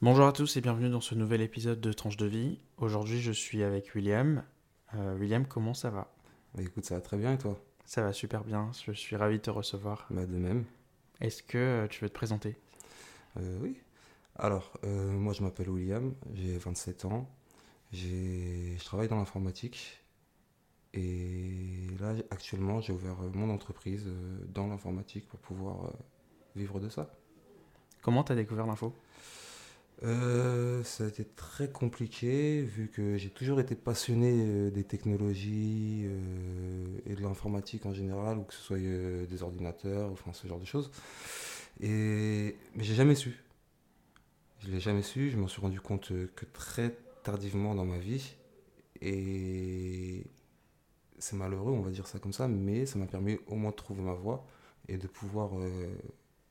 Bonjour à tous et bienvenue dans ce nouvel épisode de Tranche de vie. Aujourd'hui, je suis avec William. Euh, William, comment ça va? Bah écoute, ça va très bien et toi? Ça va super bien, je suis ravi de te recevoir. Bah de même. Est-ce que euh, tu veux te présenter? Euh, oui. Alors, euh, moi je m'appelle William, j'ai 27 ans, je travaille dans l'informatique et là actuellement j'ai ouvert mon entreprise dans l'informatique pour pouvoir vivre de ça. Comment t'as découvert l'info? Euh, ça a été très compliqué vu que j'ai toujours été passionné euh, des technologies euh, et de l'informatique en général, ou que ce soit des ordinateurs, enfin ce genre de choses. Et mais j'ai jamais su. Je l'ai jamais su. Je m'en suis rendu compte que très tardivement dans ma vie. Et c'est malheureux, on va dire ça comme ça, mais ça m'a permis au moins de trouver ma voie et de pouvoir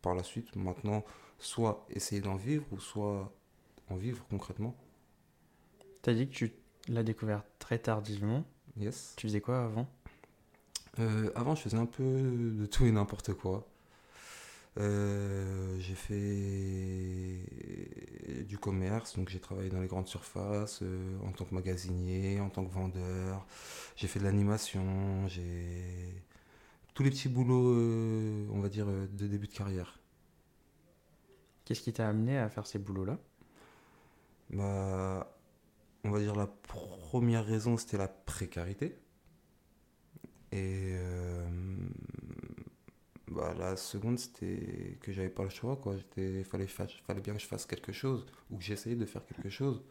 par la suite maintenant soit essayer d'en vivre ou soit en vivre concrètement. T'as dit que tu l'as découvert très tardivement. Yes. Tu faisais quoi avant? Euh, avant, je faisais un peu de tout et n'importe quoi. Euh, j'ai fait du commerce, donc j'ai travaillé dans les grandes surfaces euh, en tant que magasinier, en tant que vendeur. J'ai fait de l'animation, j'ai tous les petits boulots, on va dire, de début de carrière. Qu'est-ce qui t'a amené à faire ces boulots-là? Bah, on va dire la première raison, c'était la précarité. Et euh, bah, la seconde, c'était que j'avais pas le choix, quoi. Il fallait, fa- fallait bien que je fasse quelque chose, ou que j'essayais de faire quelque chose.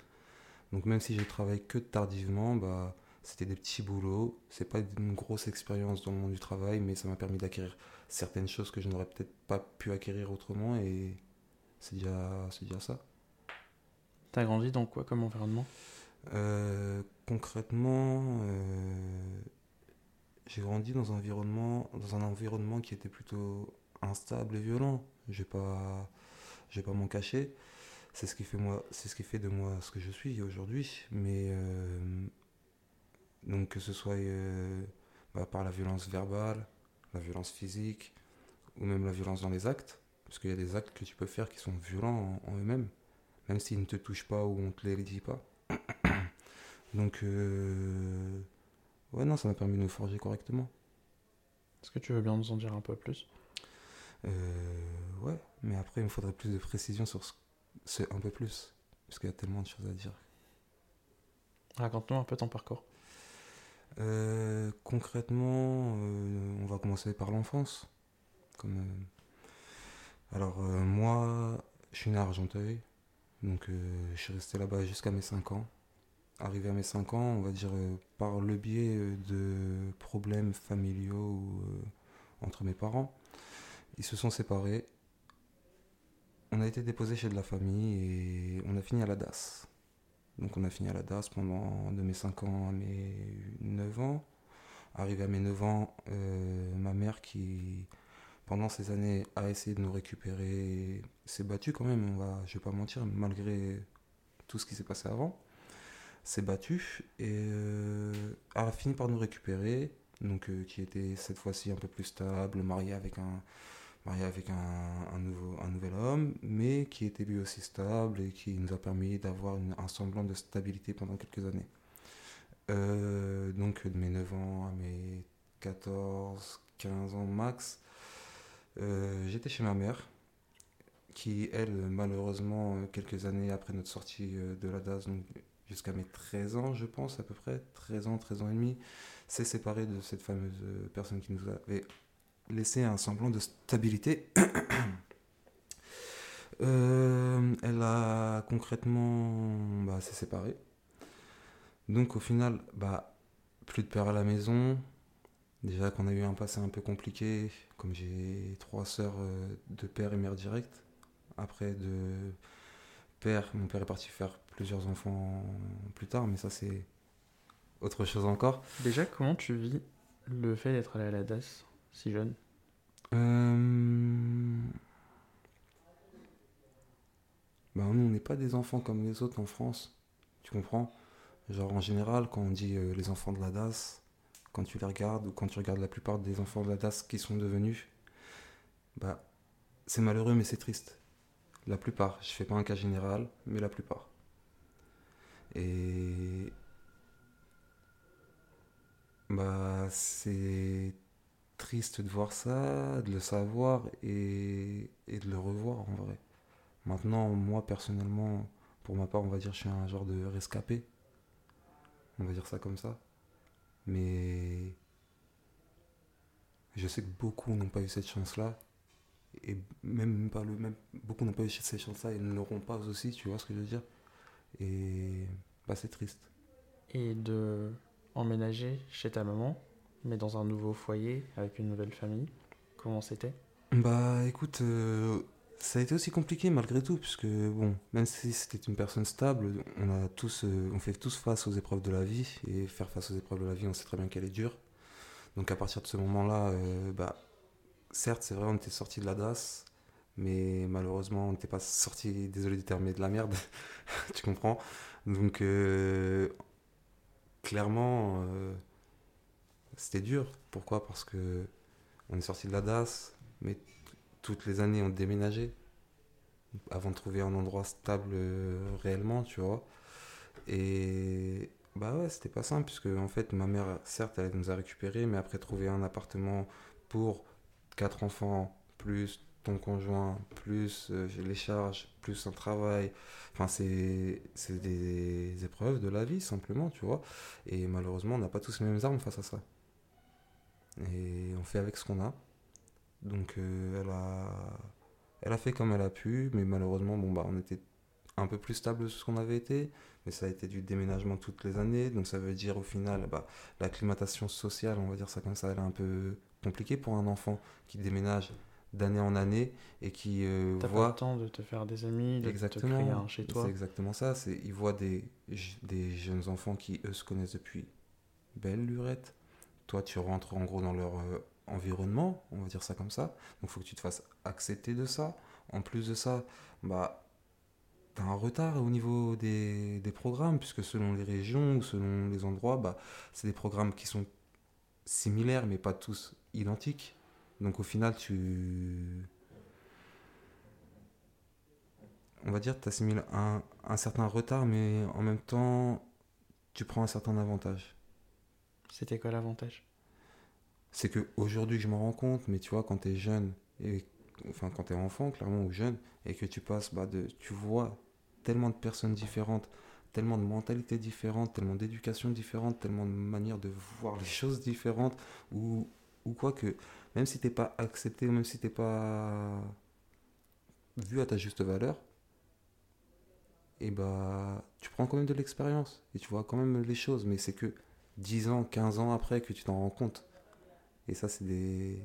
Donc même si j'ai travaillé que tardivement, bah, c'était des petits boulots. C'est pas une grosse expérience dans le monde du travail, mais ça m'a permis d'acquérir certaines choses que je n'aurais peut-être pas pu acquérir autrement, et c'est c'est déjà ça. T'as grandi dans quoi comme environnement? Euh, concrètement, euh, j'ai grandi dans un environnement, dans un environnement qui était plutôt instable et violent. Je vais pas, pas m'en cacher. C'est ce qui fait moi, c'est ce qui fait de moi ce que je suis aujourd'hui. Mais euh, donc que ce soit bah, par la violence verbale, la violence physique, ou même la violence dans les actes, parce qu'il y a des actes que tu peux faire qui sont violents en, en eux-mêmes, même s'ils ne te touchent pas ou on te les dit pas. Donc, euh, ouais, non, ça m'a permis de me forger correctement. Est-ce que tu veux bien nous en dire un peu plus? Euh, ouais, mais après, il me faudrait plus de précision sur ce, ce un peu plus, parce qu'il y a tellement de choses à dire. Raconte-nous un peu ton parcours. Euh, concrètement, euh, on va commencer par l'enfance. Comme, euh, Alors, moi, je suis né à Argenteuil, donc euh, je suis resté là-bas jusqu'à mes 5 ans. Arrivé à mes 5 ans, on va dire euh, par le biais euh, de problèmes familiaux entre mes parents, ils se sont séparés. On a été déposé chez de la famille et on a fini à la DAS. Donc on a fini à la DAS pendant de mes 5 ans à mes 9 ans. Arrivé à mes 9 ans, ma mère qui, pendant ces années, a essayé de nous récupérer, s'est battue quand même, on va, je vais pas mentir, malgré tout ce qui s'est passé avant, s'est battue et euh, a fini par nous récupérer, donc euh, qui était cette fois-ci un peu plus stable, marié avec un, marié avec un, nouveau, un nouvel homme, mais qui était lui aussi stable et qui nous a permis d'avoir un semblant de stabilité pendant quelques années. Euh, donc de mes 9 ans à mes 14, 15 ans max, euh, j'étais chez ma mère, qui elle, malheureusement, quelques années après notre sortie euh, de la DAS, donc jusqu'à mes 13 ans, je pense à peu près, 13 ans, 13 ans et demi, s'est séparée de cette fameuse euh, personne qui nous avait laissé un semblant de stabilité. Elle a concrètement bah, s'est séparée. Donc au final, bah, plus de père à la maison. Déjà qu'on a eu un passé un peu compliqué, comme j'ai trois sœurs euh, de père et mère direct. Après de père, mon père est parti faire plusieurs enfants plus tard, mais ça c'est autre chose encore. Déjà, comment tu vis le fait d'être allé à la DAS si jeune? Euh... Bah, nous, on n'est pas des enfants comme les autres en France. Tu comprends? Genre, en général, quand on dit euh, les enfants de la DAS, quand tu les regardes, ou quand tu regardes la plupart des enfants de la DAS qui sont devenus, bah, c'est malheureux, mais c'est triste. La plupart. Je fais pas un cas général, mais la plupart. Et. Bah, c'est triste de voir ça, de le savoir et, de le revoir en vrai. Maintenant, moi personnellement, pour ma part, on va dire je suis un genre de rescapé. On va dire ça comme ça. Mais je sais que beaucoup n'ont pas eu cette chance-là. Et même pas le même. Beaucoup n'ont pas eu cette chance-là et ne l'auront pas aussi, tu vois ce que je veux dire. Et bah c'est triste. Et de emménager chez ta maman, mais dans un nouveau foyer, avec une nouvelle famille, comment c'était? Bah écoute, euh, ça a été aussi compliqué malgré tout, puisque bon, même si c'était une personne stable, on a tous, euh, on fait tous face aux épreuves de la vie, et faire face aux épreuves de la vie, on sait très bien qu'elle est dure. Donc à partir de ce moment-là, euh, bah, certes, c'est vrai, on était sorti de la DAS, mais malheureusement, on n'était pas sorti, désolé du terme, mais de la merde, tu comprends. Donc euh, clairement, c'était dur. Pourquoi? Parce que on est sorti de la DAS, mais toutes les années on déménageait avant de trouver un endroit stable euh, réellement, tu vois. Et bah ouais, c'était pas simple, puisque en fait, ma mère, certes, elle nous a récupérés, mais après trouver un appartement pour quatre enfants, plus ton conjoint, plus euh, les charges, plus un travail, enfin, c'est des épreuves de la vie, simplement, tu vois. Et malheureusement, on n'a pas tous les mêmes armes face à ça. Et on fait avec ce qu'on a. Donc euh, elle, a, elle a fait comme elle a pu, mais malheureusement, bon, bah, on était un peu plus stable que ce qu'on avait été, mais ça a été du déménagement toutes les années, donc ça veut dire au final, bah, l'acclimatation sociale, on va dire ça comme ça, elle est un peu compliquée pour un enfant qui déménage d'année en année et qui euh, T'as voit... pas le temps de te faire des amis, de exactement, te créer un chez toi. C'est exactement ça, c'est il voit des, des jeunes enfants qui, eux, se connaissent depuis belle lurette. Toi, tu rentres en gros dans leur... Euh, environnement, on va dire ça comme ça. Donc faut que tu te fasses accepter de ça. En plus de ça, bah, tu as un retard au niveau des, programmes, puisque selon les régions ou selon les endroits, bah, c'est des programmes qui sont similaires, mais pas tous identiques. Donc au final, tu... On va dire, tu assimiles un certain retard, mais en même temps, tu prends un certain avantage. C'était quoi l'avantage? C'est que aujourd'hui je m'en rends compte, mais tu vois, quand tu es jeune, et, enfin quand tu es enfant, clairement, ou jeune, et que tu passes, bah, de, tu vois tellement de personnes différentes, tellement de mentalités différentes, tellement d'éducation différente, tellement de manières de voir les choses différentes, ou, ou quoi que, même si t'es pas accepté, même si t'es pas vu à ta juste valeur, et bah tu prends quand même de l'expérience, et tu vois quand même les choses, mais c'est que 10 ans, 15 ans après que tu t'en rends compte. Et ça, c'est des,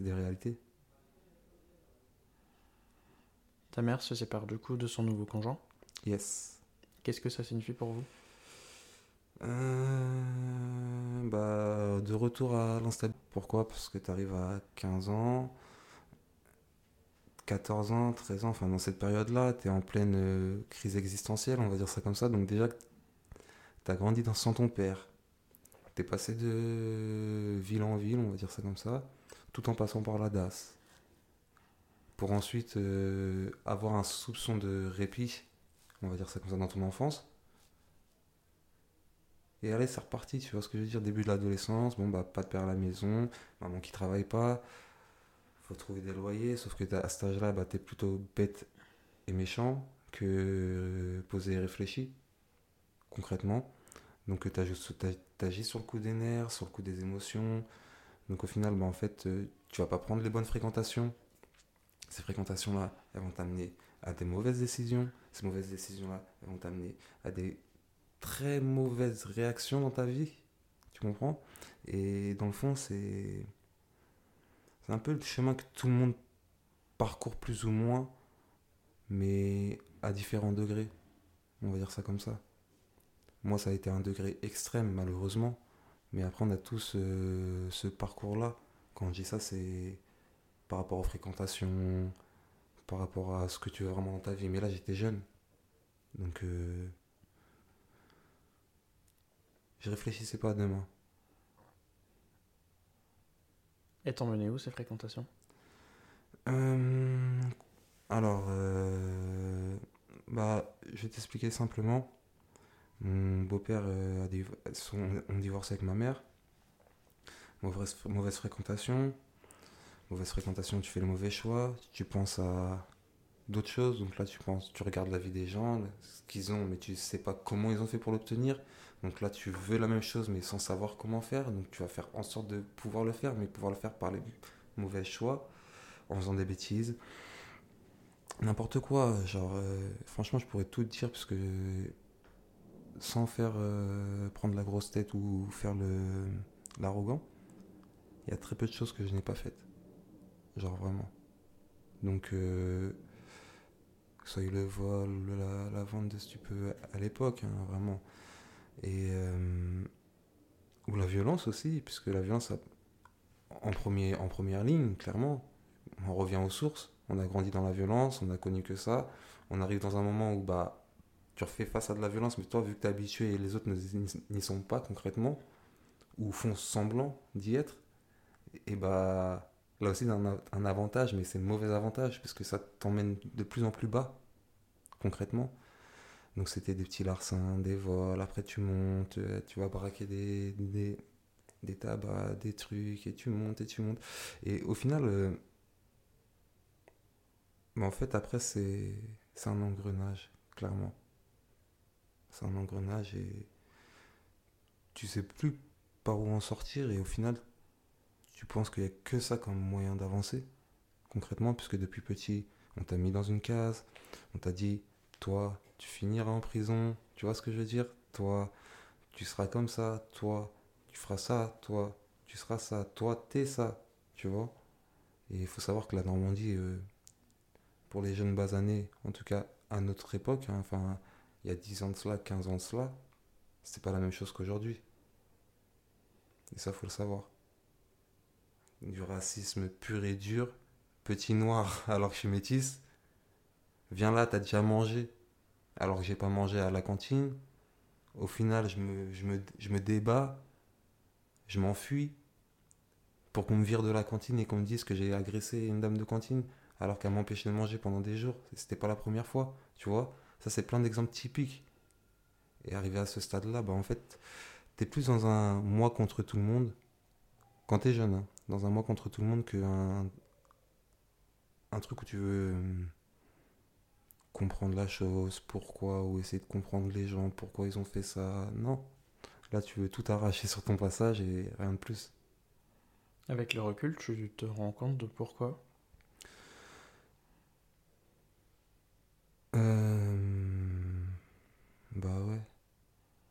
des réalités. Ta mère se sépare du coup de son nouveau conjoint? Yes. Qu'est-ce que ça signifie pour vous? Euh, bah, De retour à l'instabilité. Pourquoi? Parce que tu arrives à 15 ans, 14 ans, 13 ans, enfin dans cette période-là, tu es en pleine euh, crise existentielle, on va dire ça comme ça. Donc déjà, tu as grandi dans, sans ton père. T'es passé de ville en ville, on va dire ça comme ça, tout en passant par la DAS. Pour ensuite euh, avoir un soupçon de répit, on va dire ça comme ça, dans ton enfance. Et allez, c'est reparti, tu vois ce que je veux dire, début de l'adolescence, bon bah pas de père à la maison, maman qui travaille pas, faut trouver des loyers, sauf que à cet âge-là, bah, t'es plutôt bête et méchant que posé et réfléchi, concrètement. Donc tu agis sur le coup des nerfs, sur le coup des émotions. Donc au final, bah, en fait, euh, tu vas pas prendre les bonnes fréquentations. Ces fréquentations-là, elles vont t'amener à des mauvaises décisions. Ces mauvaises décisions-là, elles vont t'amener à des très mauvaises réactions dans ta vie. Tu comprends? Et dans le fond, c'est c'est un peu le chemin que tout le monde parcourt plus ou moins, mais à différents degrés. On va dire ça comme ça. Moi, ça a été un degré extrême, malheureusement. Mais après, on a tous euh, ce parcours-là. Quand je dis ça, c'est par rapport aux fréquentations, par rapport à ce que tu veux vraiment dans ta vie. Mais là, j'étais jeune. Donc, euh, je réfléchissais pas à demain. Et t'en menais où ces fréquentations? Euh, Alors, euh, bah, je vais t'expliquer simplement. Mon beau-père euh, on divorce avec ma mère. Mauvaise, fréquentation. Mauvaise fréquentation, tu fais le mauvais choix. Tu penses à d'autres choses. Donc là, tu penses, tu regardes la vie des gens, ce qu'ils ont, mais tu sais pas comment ils ont fait pour l'obtenir. Donc là, tu veux la même chose, mais sans savoir comment faire. Donc tu vas faire en sorte de pouvoir le faire, mais pouvoir le faire par les mauvais choix, en faisant des bêtises. N'importe quoi, euh, franchement, je pourrais tout dire, parce que sans faire euh, prendre la grosse tête ou faire le l'arrogant, il y a très peu de choses que je n'ai pas faites. Genre vraiment. Donc, euh, que ce soit le vol, la, vente de stupes à l'époque, hein, vraiment. Et. euh, ou la violence aussi, puisque la violence, en, premier, en première ligne, clairement, on revient aux sources. On a grandi dans la violence, on a connu que ça. On arrive dans un moment où bah, tu refais face à de la violence, mais toi, vu que tu es habitué et les autres n'y sont pas concrètement, ou font semblant d'y être, et bah là aussi, un, un avantage, mais c'est un mauvais avantage, parce que ça t'emmène de plus en plus bas, concrètement. Donc c'était des petits larcins, des vols, après tu montes, euh, tu vas braquer des, des, des tabacs, des trucs, et tu montes et tu montes. Et au final, euh, bah, en fait, après, c'est un engrenage, clairement. C'est un engrenage et tu sais plus par où en sortir et au final, tu penses qu'il n'y a que ça comme moyen d'avancer, concrètement, puisque depuis petit, on t'a mis dans une case, on t'a dit, toi, tu finiras en prison, tu vois ce que je veux dire? Toi, tu seras comme ça, toi, tu feras ça, toi, tu seras ça, toi, t'es ça, tu vois? Et il faut savoir que la Normandie, euh, pour les jeunes basanés, en tout cas à notre époque, hein, enfin, il y a 10 ans de cela, 15 ans de cela, c'était pas la même chose qu'aujourd'hui. Et ça, faut le savoir. Du racisme pur et dur, petit noir alors que je suis métisse, viens là, t'as déjà mangé, alors que j'ai pas mangé à la cantine. Au final, je me, je me, je je m'enfuis pour qu'on me vire de la cantine et qu'on me dise que j'ai agressé une dame de cantine alors qu'elle m'empêchait de manger pendant des jours. C'était pas la première fois, tu vois. Ça, c'est plein d'exemples typiques. Et arrivé à ce stade-là, bah en fait, t'es plus dans un moi contre tout le monde quand t'es jeune, hein, dans un moi contre tout le monde qu'un un truc où tu veux hum, comprendre la chose, pourquoi, ou essayer de comprendre les gens, pourquoi ils ont fait ça. Non. Là, tu veux tout arracher sur ton passage et rien de plus. Avec le recul, tu te rends compte de pourquoi? Euh... Bah ouais.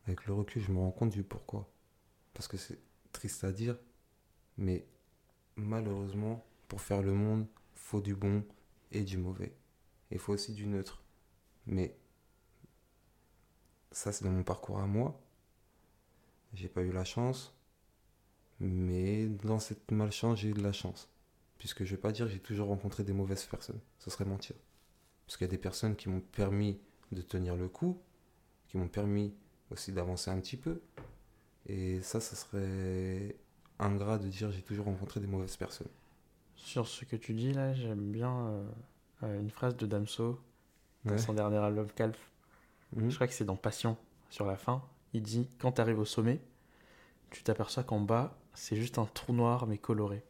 Avec le recul, je me rends compte du pourquoi. Parce que c'est triste à dire, mais malheureusement, pour faire le monde, faut du bon et du mauvais. Et faut aussi du neutre. Mais ça, c'est dans mon parcours à moi. J'ai pas eu la chance. Mais dans cette malchance, j'ai eu de la chance. Puisque je vais pas dire que j'ai toujours rencontré des mauvaises personnes. Ce serait mentir. Parce qu'il y a des personnes qui m'ont permis de tenir le coup, qui m'ont permis aussi d'avancer un petit peu. Et ça, ça serait ingrat de dire j'ai toujours rencontré des mauvaises personnes. Sur ce que tu dis là, j'aime bien euh, euh, une phrase de Damso dans Ouais. son dernier album Calf. Mhm. Je crois que c'est dans Passion, sur la fin. Il dit Quand tu arrives au sommet, tu t'aperçois qu'en bas, c'est juste un trou noir mais coloré.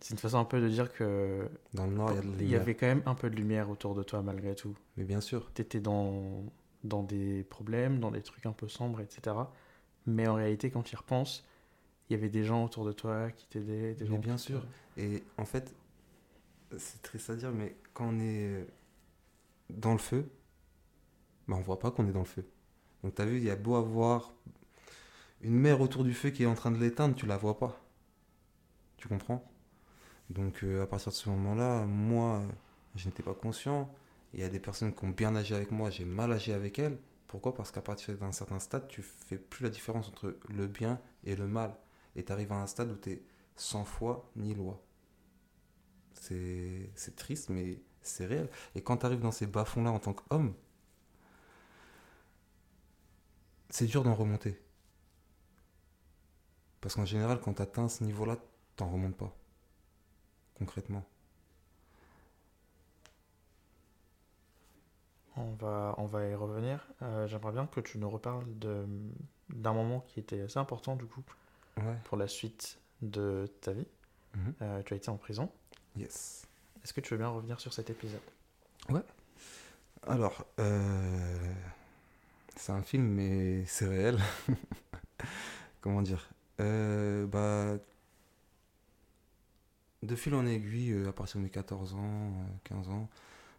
C'est une façon un peu de dire que Dans le nord, il y a de la il y avait quand même un peu de lumière autour de toi malgré tout. Mais bien sûr. T'étais dans, dans des problèmes, dans des trucs un peu sombres, etc. Mais en réalité, quand tu y repenses, il y avait des gens autour de toi qui t'aidaient. Des Mais gens bien qui sûr. Et en fait, c'est triste à dire, mais quand on est dans le feu, bah on voit pas qu'on est dans le feu. Donc t'as vu, il y a beau avoir une mer autour du feu qui est en train de l'éteindre, tu la vois pas. Tu comprends? Donc euh, à partir de ce moment-là, moi, je n'étais pas conscient. Il y a des personnes qui ont bien agi avec moi, j'ai mal agi avec elles. Pourquoi? Parce qu'à partir d'un certain stade, tu fais plus la différence entre le bien et le mal. Et tu arrives à un stade où tu es sans foi ni loi. C'est triste, mais c'est réel. Et quand tu arrives dans ces bas-fonds-là en tant qu'homme, c'est dur d'en remonter. Parce qu'en général, quand tu atteins ce niveau-là, t'en remontes pas. Concrètement. On va, on va y revenir. Euh, J'aimerais bien que tu nous reparles d'un moment qui était assez important du coup Ouais. pour la suite de ta vie. Mhm. Euh, tu as été en prison. Yes. Est-ce que tu veux bien revenir sur cet épisode? Alors, euh, c'est un film, mais c'est réel. Comment dire? Bah, de fil en aiguille, à partir de mes 14 ans, euh, 15 ans,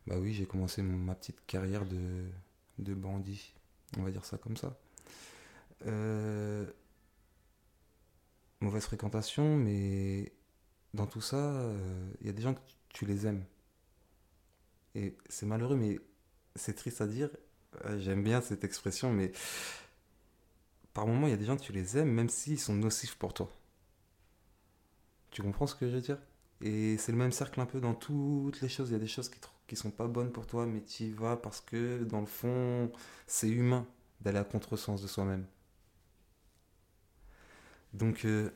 bah oui, j'ai commencé ma petite carrière de, bandit. On va dire ça comme ça. Euh, mauvaise fréquentation, mais dans tout ça, euh, il y a des gens que tu- les aimes. Et c'est malheureux, mais c'est triste à dire. Euh, J'aime bien cette expression, mais par moments, il y a des gens que tu les aimes, même s'ils sont nocifs pour toi. Tu comprends ce que je veux dire? Et c'est le même cercle un peu dans toutes les choses. Il y a des choses qui, tr- qui sont pas bonnes pour toi, mais tu y vas parce que, dans le fond, c'est humain d'aller à contresens de soi-même. Donc, euh,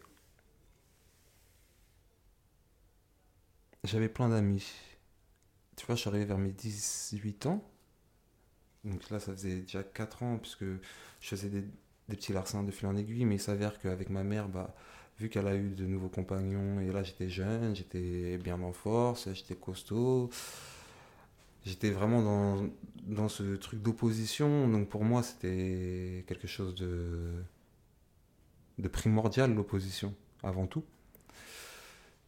j'avais plein d'amis. Tu vois, je suis arrivé vers mes 18 ans. Donc là, ça faisait déjà 4 ans, puisque je faisais des, des petits larcins de fil en aiguille, mais il s'avère qu'avec ma mère, bah, vu qu'elle a eu de nouveaux compagnons, et là j'étais jeune, j'étais bien en force, j'étais costaud, j'étais vraiment dans, dans ce truc d'opposition, donc pour moi c'était quelque chose de, de primordial, l'opposition, avant tout.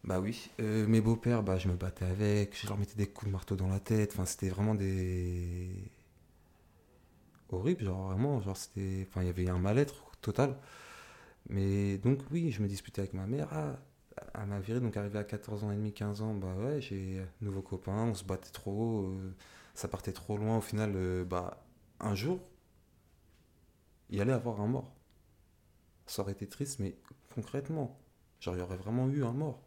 Bah oui, Euh, mes beaux-pères, bah, je me battais avec, je leur mettais des coups de marteau dans la tête, enfin c'était vraiment des... horrible, genre vraiment, genre c'était... Enfin il y avait un mal-être total. Mais donc oui, je me disputais avec ma mère, ah, elle m'a viré, donc arrivé à 14 ans et demi, 15 ans, bah ouais, j'ai nouveau copain, on se battait trop, euh, ça partait trop loin, au final, euh, bah un jour, il allait avoir un mort. Ça aurait été triste, mais concrètement, genre il y aurait vraiment eu un mort.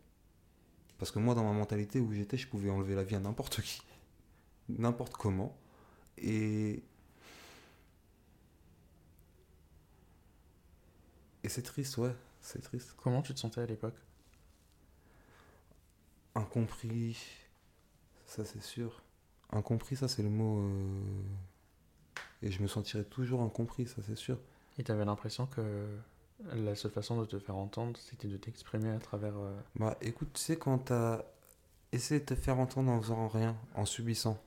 Parce que moi, dans ma mentalité où j'étais, je pouvais enlever la vie à n'importe qui, n'importe comment. Et. Et c'est triste, ouais, c'est triste. Comment tu te sentais à l'époque? Incompris, ça c'est sûr. Incompris, ça c'est le mot. euh, Et je me sentirais toujours incompris, ça c'est sûr. Et tu avais l'impression que la seule façon de te faire entendre, c'était de t'exprimer à travers... euh, Bah écoute, tu sais, quand t'as essayé de te faire entendre en faisant rien, en subissant,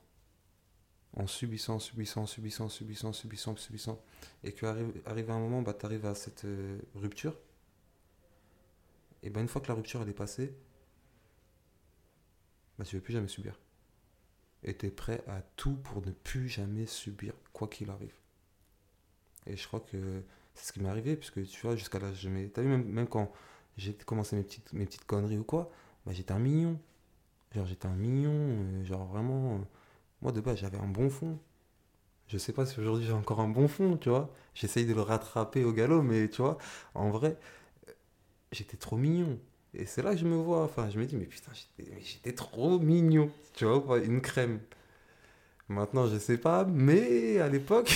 en subissant, subissant, subissant, subissant, subissant, subissant, et qu'arrive arrive un moment, bah t'arrives à cette euh, rupture, et bah une fois que la rupture elle est passée, bah tu veux plus jamais subir. Et t'es prêt à tout pour ne plus jamais subir, quoi qu'il arrive. Et je crois que c'est ce qui m'est arrivé, puisque tu vois, jusqu'à l'âge de mes... T'as vu, même, même quand j'ai commencé mes petites, mes petites conneries ou quoi, bah j'étais un mignon. Genre j'étais un mignon, euh, genre vraiment... euh, moi de base j'avais un bon fond. Je sais pas si aujourd'hui j'ai encore un bon fond, tu vois. J'essaye de le rattraper au galop, mais tu vois, en vrai, euh, j'étais trop mignon. Et c'est là que je me vois, enfin je me dis, mais putain, j'étais trop mignon, tu vois, une crème. Maintenant je sais pas, mais à l'époque,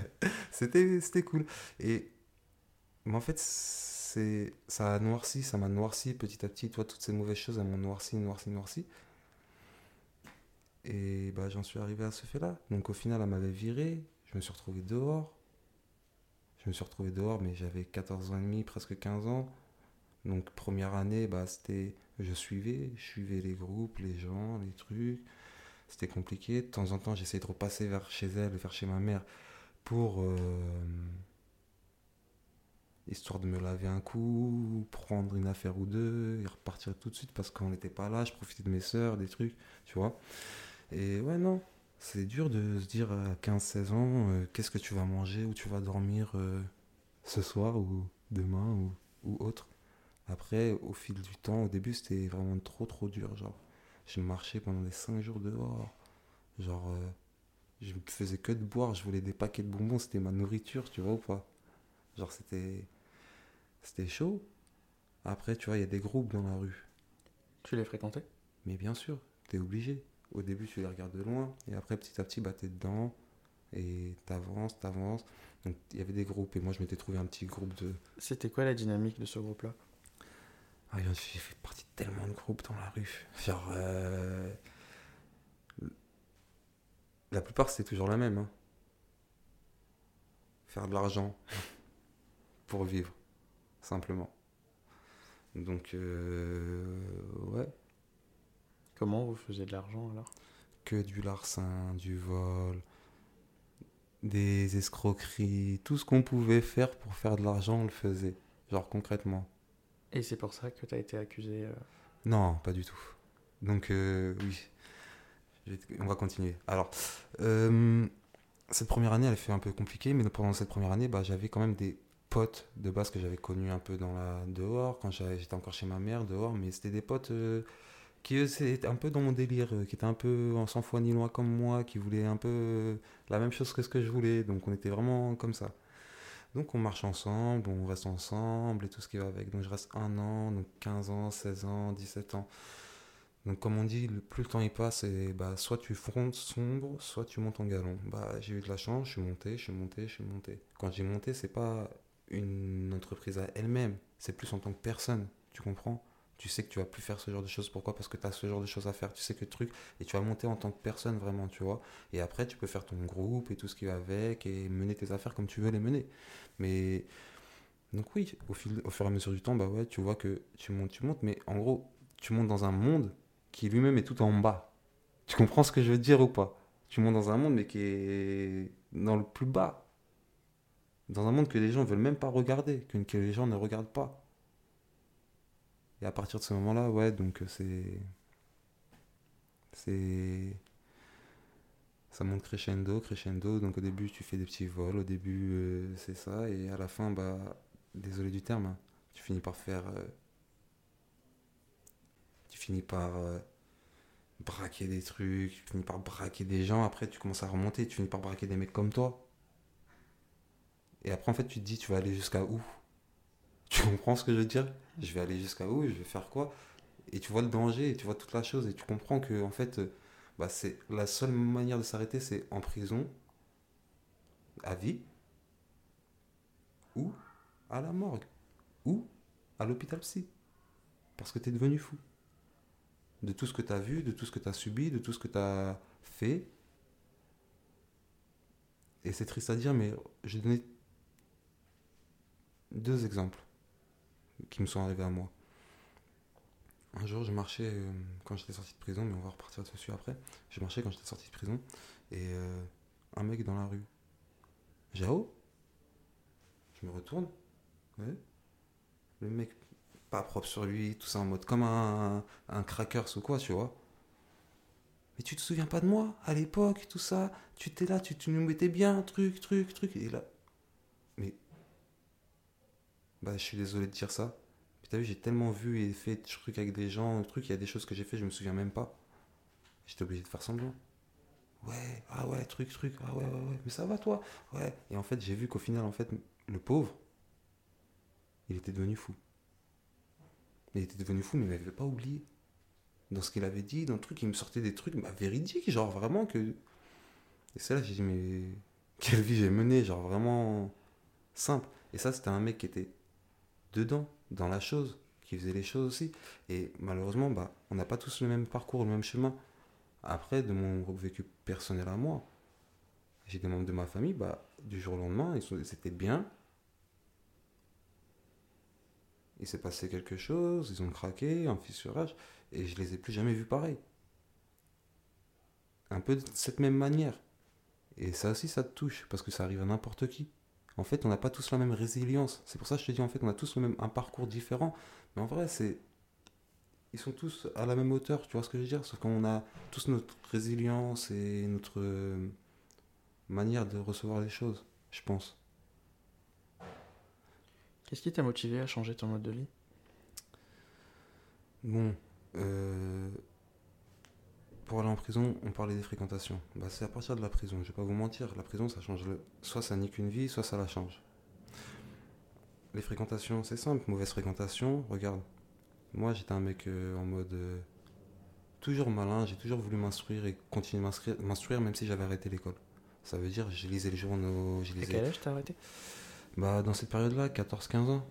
c'était c'était cool. Et mais en fait, c'est ça a noirci, ça m'a noirci petit à petit. Toi, toutes ces mauvaises choses, elles m'ont noirci, noirci, noirci. Et bah, j'en suis arrivé à ce fait-là. Donc au final, elle m'avait viré. Je me suis retrouvé dehors. Je me suis retrouvé dehors, mais j'avais 14 ans et demi, presque 15 ans. Donc première année, bah, c'était, je suivais, je suivais les groupes, les gens, les trucs. C'était compliqué. De temps en temps, j'essayais de repasser vers chez elle, vers chez ma mère, pour euh, histoire de me laver un coup, prendre une affaire ou deux et repartir tout de suite parce qu'on n'était pas là. Je profitais de mes sœurs, des trucs, tu vois. Et ouais, non, c'est dur de se dire à 15-16 ans, euh, qu'est-ce que tu vas manger, où tu vas dormir euh, ce soir ou demain ou autre. Après, au fil du temps, au début, c'était vraiment trop trop dur. Genre, je marchais pendant des 5 jours dehors. Genre, euh, je faisais que de boire, je voulais des paquets de bonbons, c'était ma nourriture, tu vois ou pas? Genre, c'était. C'était chaud. Après, tu vois, il y a des groupes dans la rue. Tu les fréquentais? Mais bien sûr, t'es obligé. Au début, tu les regardes de loin, et après, petit à petit, bah, t'es dedans, et t'avances, t'avances. Donc, il y avait des groupes, et moi, je m'étais trouvé un petit groupe de. C'était quoi la dynamique de ce groupe-là? J'ai fait partie de tellement de groupes dans la rue. Genre. euh, la plupart, c'est toujours la même. hein. Faire de l'argent pour vivre, simplement. Donc, euh, ouais, Comment vous faisiez de l'argent alors? Que du larcin, du vol, des escroqueries, tout ce qu'on pouvait faire pour faire de l'argent, on le faisait. Genre concrètement. Et c'est pour ça que tu as été accusé. euh, Non, pas du tout. Donc, euh, oui. On va continuer. Alors, euh, cette première année, elle fait un peu compliquée, mais pendant cette première année, bah, j'avais quand même des potes de base que j'avais connus un peu dans la dehors, quand j'étais encore chez ma mère dehors, mais c'était des potes qui, c'était un peu dans mon délire, qui étaient un peu en sans foi ni loi comme moi, qui voulaient un peu la même chose que ce que je voulais, donc on était vraiment comme ça. Donc on marche ensemble, on reste ensemble et tout ce qui va avec. Donc je reste un an, donc 15 ans, 16 ans, 17 ans. Donc comme on dit, plus le temps il passe, et bah, soit tu frontes sombre, soit tu montes en galon. Bah, j'ai eu de la chance, je suis monté, je suis monté, je suis monté. Quand j'ai monté, c'est pas une entreprise à elle-même, c'est plus en tant que personne, tu comprends? Tu sais que tu vas plus faire ce genre de choses. Pourquoi? Parce que tu as ce genre de choses à faire. Tu sais que truc, et tu vas monter en tant que personne vraiment, tu vois. Et après, tu peux faire ton groupe et tout ce qui va avec, et mener tes affaires comme tu veux les mener. Mais donc oui, au, fil, au fur et à mesure du temps, bah ouais, tu vois que tu montes, tu montes, mais en gros, tu montes dans un monde qui lui-même est tout en bas. Tu comprends ce que je veux dire ou pas? Tu montes dans un monde, mais qui est dans le plus bas. Dans un monde que les gens veulent même pas regarder, que les gens ne regardent pas. Et à partir de ce moment-là, ouais, donc euh, c'est. C'est. Ça monte crescendo, crescendo. Donc au début, tu fais des petits vols. Au début, euh, c'est ça. Et à la fin, bah. Désolé du terme, hein, tu finis par faire. euh, tu finis par. braquer des trucs, tu finis par braquer des gens. Après, tu commences à remonter. Tu finis par braquer des mecs comme toi. Et après, en fait, tu te dis, tu vas aller jusqu'à où? Tu comprends ce que je veux dire? Je vais aller jusqu'à où? Je vais faire quoi? Et tu vois le danger, et tu vois toute la chose, et tu comprends que, en fait, euh, bah, c'est la seule manière de s'arrêter, c'est en prison, à vie, ou à la morgue, ou à l'hôpital psy. Parce que tu es devenu fou. De tout ce que tu as vu, de tout ce que tu as subi, de tout ce que tu as fait. Et c'est triste à dire, mais je vais donner deux exemples qui me sont arrivés à moi. Un jour, je marchais euh, quand j'étais sorti de prison, mais on va repartir dessus après. Je marchais quand j'étais sorti de prison et euh, un mec dans la rue. Jao? Je me retourne. Le mec, pas propre sur lui, tout ça en mode comme un, un crackers ou quoi, tu vois. Mais tu te souviens pas de moi à l'époque, tout ça Tu étais là, tu, tu nous mettais bien, truc, truc, truc. Et là. Bah, je suis désolé de dire ça. Mais t'as vu, j'ai tellement vu et fait de trucs avec des gens, trucs, il y a des choses que j'ai fait, je me souviens même pas. J'étais obligé de faire semblant. Ouais, ah ouais, truc, truc, ah ouais, ouais, ouais, mais ça va toi? Ouais. Et en fait, j'ai vu qu'au final, en fait, le pauvre, il était devenu fou. Il était devenu fou, mais il m'avait pas oublié. Dans ce qu'il avait dit, dans le truc, il me sortait des trucs bah, véridiques, genre vraiment que. Et c'est là j'ai dit, mais quelle vie j'ai menée, genre vraiment simple. Et ça, c'était un mec qui était dedans, dans la chose, qui faisait les choses aussi. Et malheureusement, bah, on n'a pas tous le même parcours, le même chemin. Après, de mon vécu personnel à moi, j'ai des membres de ma famille, bah, du jour au lendemain, ils, étaient bien. Il s'est passé quelque chose, ils ont craqué, un fissurage, et je les ai plus jamais vus pareil. Un peu de cette même manière. Et ça aussi, ça te touche, parce que ça arrive à n'importe qui. En fait, on n'a pas tous la même résilience. C'est pour ça que je te dis, en fait, on a tous le même, un parcours différent. Mais en vrai, c'est. Ils sont tous à la même hauteur, tu vois ce que je veux dire? Sauf qu'on a tous notre résilience et notre euh, manière de recevoir les choses, je pense. Qu'est-ce qui t'a motivé à changer ton mode de vie? Bon, euh, pour aller en prison, on parlait des fréquentations. Bah, c'est à partir de la prison, je vais pas vous mentir. La prison, ça change le... Soit ça nique une vie, soit ça la change. Les fréquentations, c'est simple. Mauvaise fréquentation, regarde. Moi, j'étais un mec euh, en mode. euh, toujours malin, j'ai toujours voulu m'instruire et continuer de m'instruire- même si j'avais arrêté l'école. Ça veut dire, j'ai lisé les journaux, j'ai À lisé. quel âge t'as arrêté? Bah, dans cette période-là, 14-15 ans.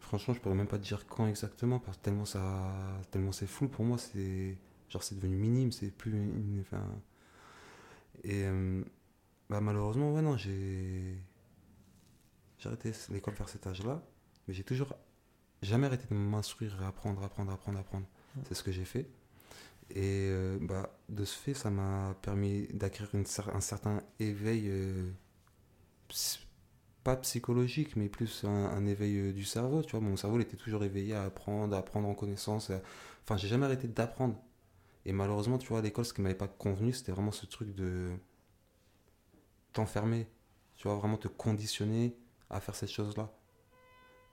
Franchement, je pourrais même pas te dire quand exactement, parce que tellement ça, tellement c'est flou pour moi, c'est genre c'est devenu minime, c'est plus une, enfin. Et euh, bah, malheureusement, ouais, non, j'ai. J'ai arrêté l'école vers cet âge-là, mais j'ai toujours jamais arrêté de m'instruire, apprendre, apprendre, apprendre, apprendre. C'est ce que j'ai fait. Et euh, bah, de ce fait, ça m'a permis d'acquérir un certain éveil, euh, pas psychologique, mais plus un, un éveil euh, du cerveau. Tu vois, mon cerveau il était toujours éveillé à apprendre, à prendre en connaissance. à- Enfin, j'ai jamais arrêté d'apprendre. Et malheureusement, tu vois, à l'école, ce qui m'avait pas convenu, c'était vraiment ce truc de t'enfermer. Tu vois, vraiment te conditionner à faire cette chose-là.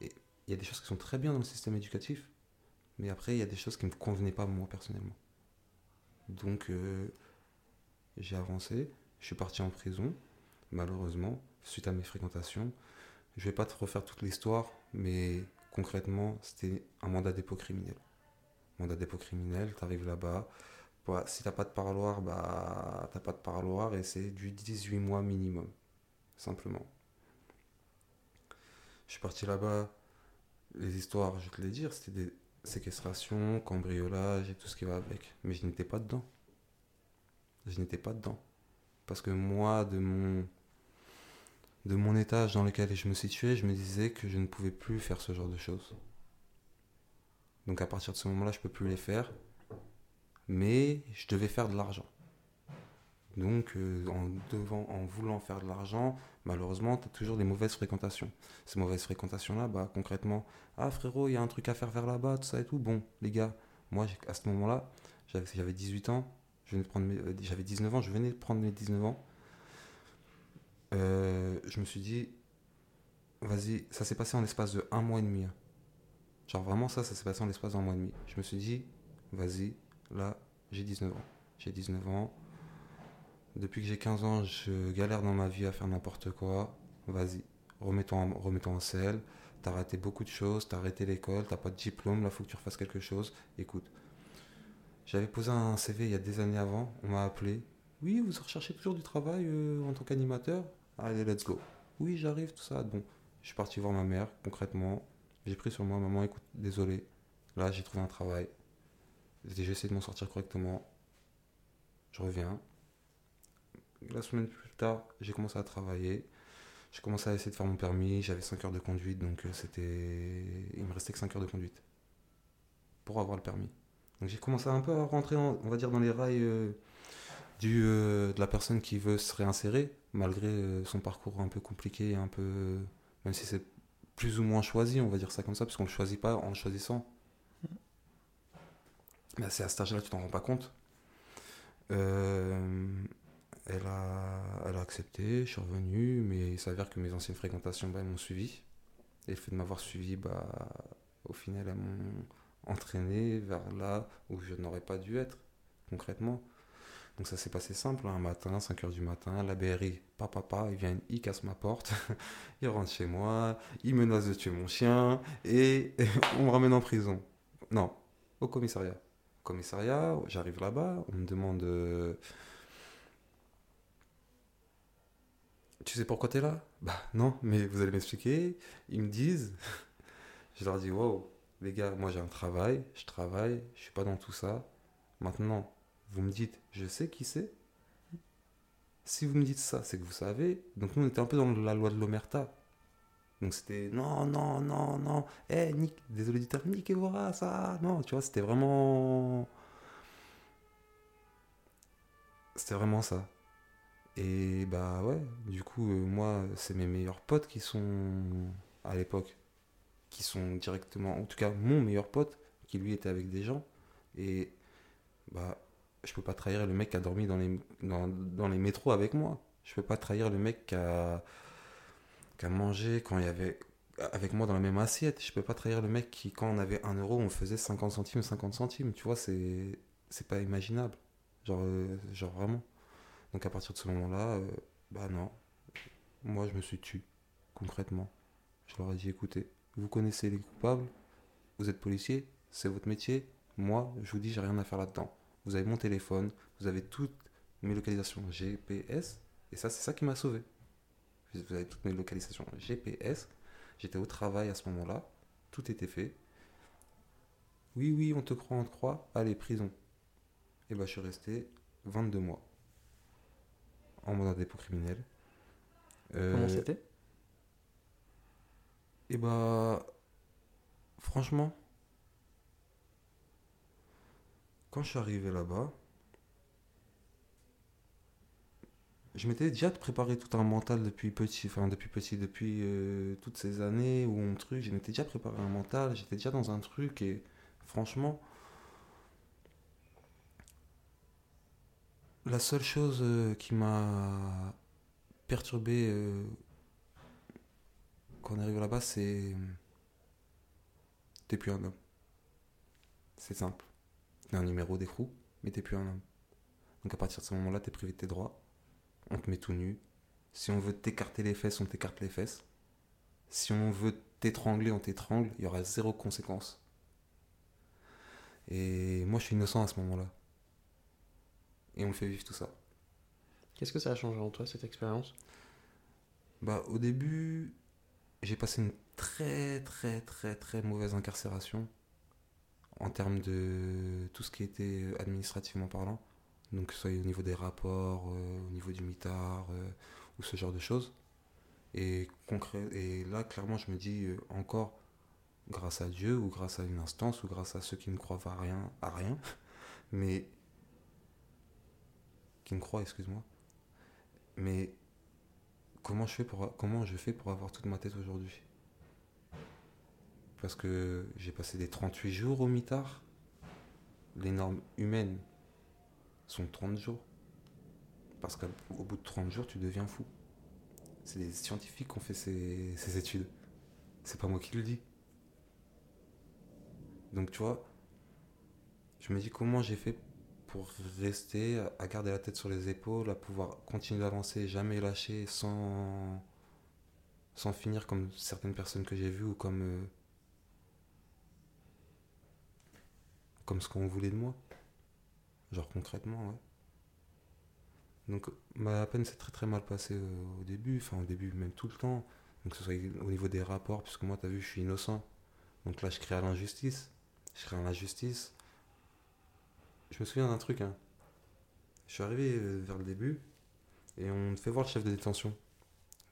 Et il y a des choses qui sont très bien dans le système éducatif, mais après, il y a des choses qui ne me convenaient pas, moi, personnellement. Donc, euh, j'ai avancé, je suis parti en prison, malheureusement, suite à mes fréquentations. Je vais pas te refaire toute l'histoire, mais concrètement, c'était un mandat dépôt criminel. Mandat dépôt criminel, tu arrives là-bas. Si t'as pas de parloir, bah t'as pas de parloir et c'est du 18 mois minimum, simplement. Je suis parti là-bas, les histoires, je te les dire, c'était des séquestrations, cambriolages et tout ce qui va avec. Mais je n'étais pas dedans. Je n'étais pas dedans. Parce que moi, de mon, de mon étage dans lequel je me situais, je me disais que je ne pouvais plus faire ce genre de choses. Donc à partir de ce moment-là, je peux plus les faire. Mais je devais faire de l'argent. Donc euh, en, voulant faire de l'argent, malheureusement, tu as toujours des mauvaises fréquentations. Ces mauvaises fréquentations-là, bah concrètement, ah frérot, il y a un truc à faire vers là-bas, tout ça et tout. Bon, les gars, moi à ce moment-là, j'avais j'avais 18 ans, euh, j'avais 19 ans, je venais de prendre mes 19 ans. Euh, je me suis dit, vas-y, ça s'est passé en l'espace de un mois et demi. hein. Genre vraiment ça, ça s'est passé en l'espace d'un mois et demi. Je me suis dit, vas-y, là, j'ai 19 ans. J'ai 19 ans. Depuis que j'ai 15 ans, je galère dans ma vie à faire n'importe quoi. Vas-y, remets-toi en, remets-toi en selle. T'as raté beaucoup de choses, t'as arrêté l'école, t'as pas de diplôme, là faut que tu refasses quelque chose. Écoute, j'avais posé un CV il y a des années avant, on m'a appelé. Oui, vous recherchez toujours du travail euh, en tant qu'animateur? Allez, let's go. Oui, j'arrive, tout ça. Bon, je suis parti voir ma mère, concrètement. J'ai pris sur moi, maman, écoute, désolé. Là, j'ai trouvé un travail. J'ai essayé de m'en sortir correctement. Je reviens. La semaine plus tard, j'ai commencé à travailler. J'ai commencé à essayer de faire mon permis. J'avais 5 heures de conduite, donc euh, c'était. Il me restait que 5 heures de conduite pour avoir le permis. Donc j'ai commencé un peu à rentrer, en- on va dire, dans les rails euh, du, euh, de la personne qui veut se réinsérer, malgré son parcours un peu compliqué, un peu. Même si c'est plus ou moins choisi, on va dire ça comme ça, parce qu'on ne choisit pas en choisissant. Mais c'est à cet âge-là, tu t'en rends pas compte. Euh, elle, a, accepté, je suis revenu, mais il s'avère que mes anciennes fréquentations bah, m'ont suivi. Et le fait de m'avoir suivi, bah, au final, elles m'ont entraîné vers là où je n'aurais pas dû être, concrètement. Donc ça s'est passé simple, un matin, 5h du matin, la BRI, papa, papa, il vient, il casse ma porte, il rentre chez moi, il menace de tuer mon chien, et on me ramène en prison. Non, au commissariat. Commissariat, j'arrive là-bas, on me demande... euh, Tu sais pourquoi t'es là? Bah non, mais vous allez m'expliquer. Ils me disent, je leur dis, wow, les gars, moi j'ai un travail, je travaille, je suis pas dans tout ça. Maintenant, vous me dites, je sais qui c'est. Si vous me dites ça, c'est que vous savez. Donc nous, on était un peu dans la loi de l'omerta. Donc c'était non, non, non, non. Eh, nique, désolé du terme, niquez-vous ça. Non, tu vois, c'était vraiment. C'était vraiment ça. Et bah ouais, du coup, euh, moi, c'est mes meilleurs potes qui sont à l'époque, qui sont directement, en tout cas, mon meilleur pote, qui lui était avec des gens. Et bah, je peux pas trahir le mec qui a dormi dans les, dans, métros avec moi. Je peux pas trahir le mec qui a, mangé quand il avait avec moi dans la même assiette. Je peux pas trahir le mec qui, quand on avait 1 euro, on faisait 50 centimes, 50 centimes. Tu vois, c'est, c'est pas imaginable. Genre, euh, genre vraiment. Donc à partir de ce moment-là, euh, bah non. Moi, je me suis tué, concrètement. Je leur ai dit, écoutez, vous connaissez les coupables, vous êtes policier, c'est votre métier. Moi, je vous dis, j'ai rien à faire là-dedans. Vous avez mon téléphone, vous avez toutes mes localisations GPS, et ça, c'est ça qui m'a sauvé. Vous avez toutes mes localisations GPS. J'étais au travail à ce moment-là, tout était fait. Oui, oui, on te croit, on te croit. Allez, prison. Et bah, je suis resté 22 mois. en mandat dépôt criminel. Euh, Comment c'était? Et bah, franchement, quand je suis arrivé là-bas, je m'étais déjà préparé tout un mental depuis petit, enfin depuis petit, depuis euh, toutes ces années où on truc, je m'étais déjà préparé un mental, j'étais déjà dans un truc et franchement, la seule chose euh, qui m'a perturbé euh, quand on arrive là-bas, c'est plus un homme. C'est simple. T'es un numéro d'écrou, mais t'es plus un homme. Donc à partir de ce moment-là, t'es privé de tes droits. On te met tout nu. Si on veut t'écarter les fesses, on t'écarte les fesses. Si on veut t'étrangler, on t'étrangle. Il y aura zéro conséquence. Et moi, je suis innocent à ce moment-là. Et on me fait vivre tout ça. Qu'est-ce que ça a changé en toi, cette expérience? Bah, au début, j'ai passé une très, très, très, très mauvaise incarcération en termes de tout ce qui était administrativement parlant. Donc, que ce soit au niveau des rapports, euh, au niveau du mitard, euh, ou ce genre de choses. Et, et là, clairement, je me dis euh, encore, grâce à Dieu, ou grâce à une instance, ou grâce à ceux qui ne croient à rien, à rien mais. qui ne croient, excuse-moi. Mais comment je fais pour, comment je fais pour avoir toute ma tête aujourd'hui? Parce que j'ai passé des 38 jours au mitard. Les normes humaines sont 30 jours. Parce qu'au bout de 30 jours, tu deviens fou. C'est des scientifiques qui ont fait ces, ces études. C'est pas moi qui le dis. Donc tu vois, je me dis comment j'ai fait pour rester, à garder la tête sur les épaules, à pouvoir continuer d'avancer, jamais lâcher, sans, sans finir comme certaines personnes que j'ai vues ou comme, euh, comme ce qu'on voulait de moi. Genre concrètement, ouais. Donc ma peine s'est très très mal passée euh, au début, enfin au début même tout le temps. Donc que ce soit au niveau des rapports, puisque moi t'as vu je suis innocent. Donc là je crée à l'injustice. Je crée à l'injustice. Je me souviens d'un truc. Hein. Je suis arrivé euh, vers le début et on me fait voir le chef de détention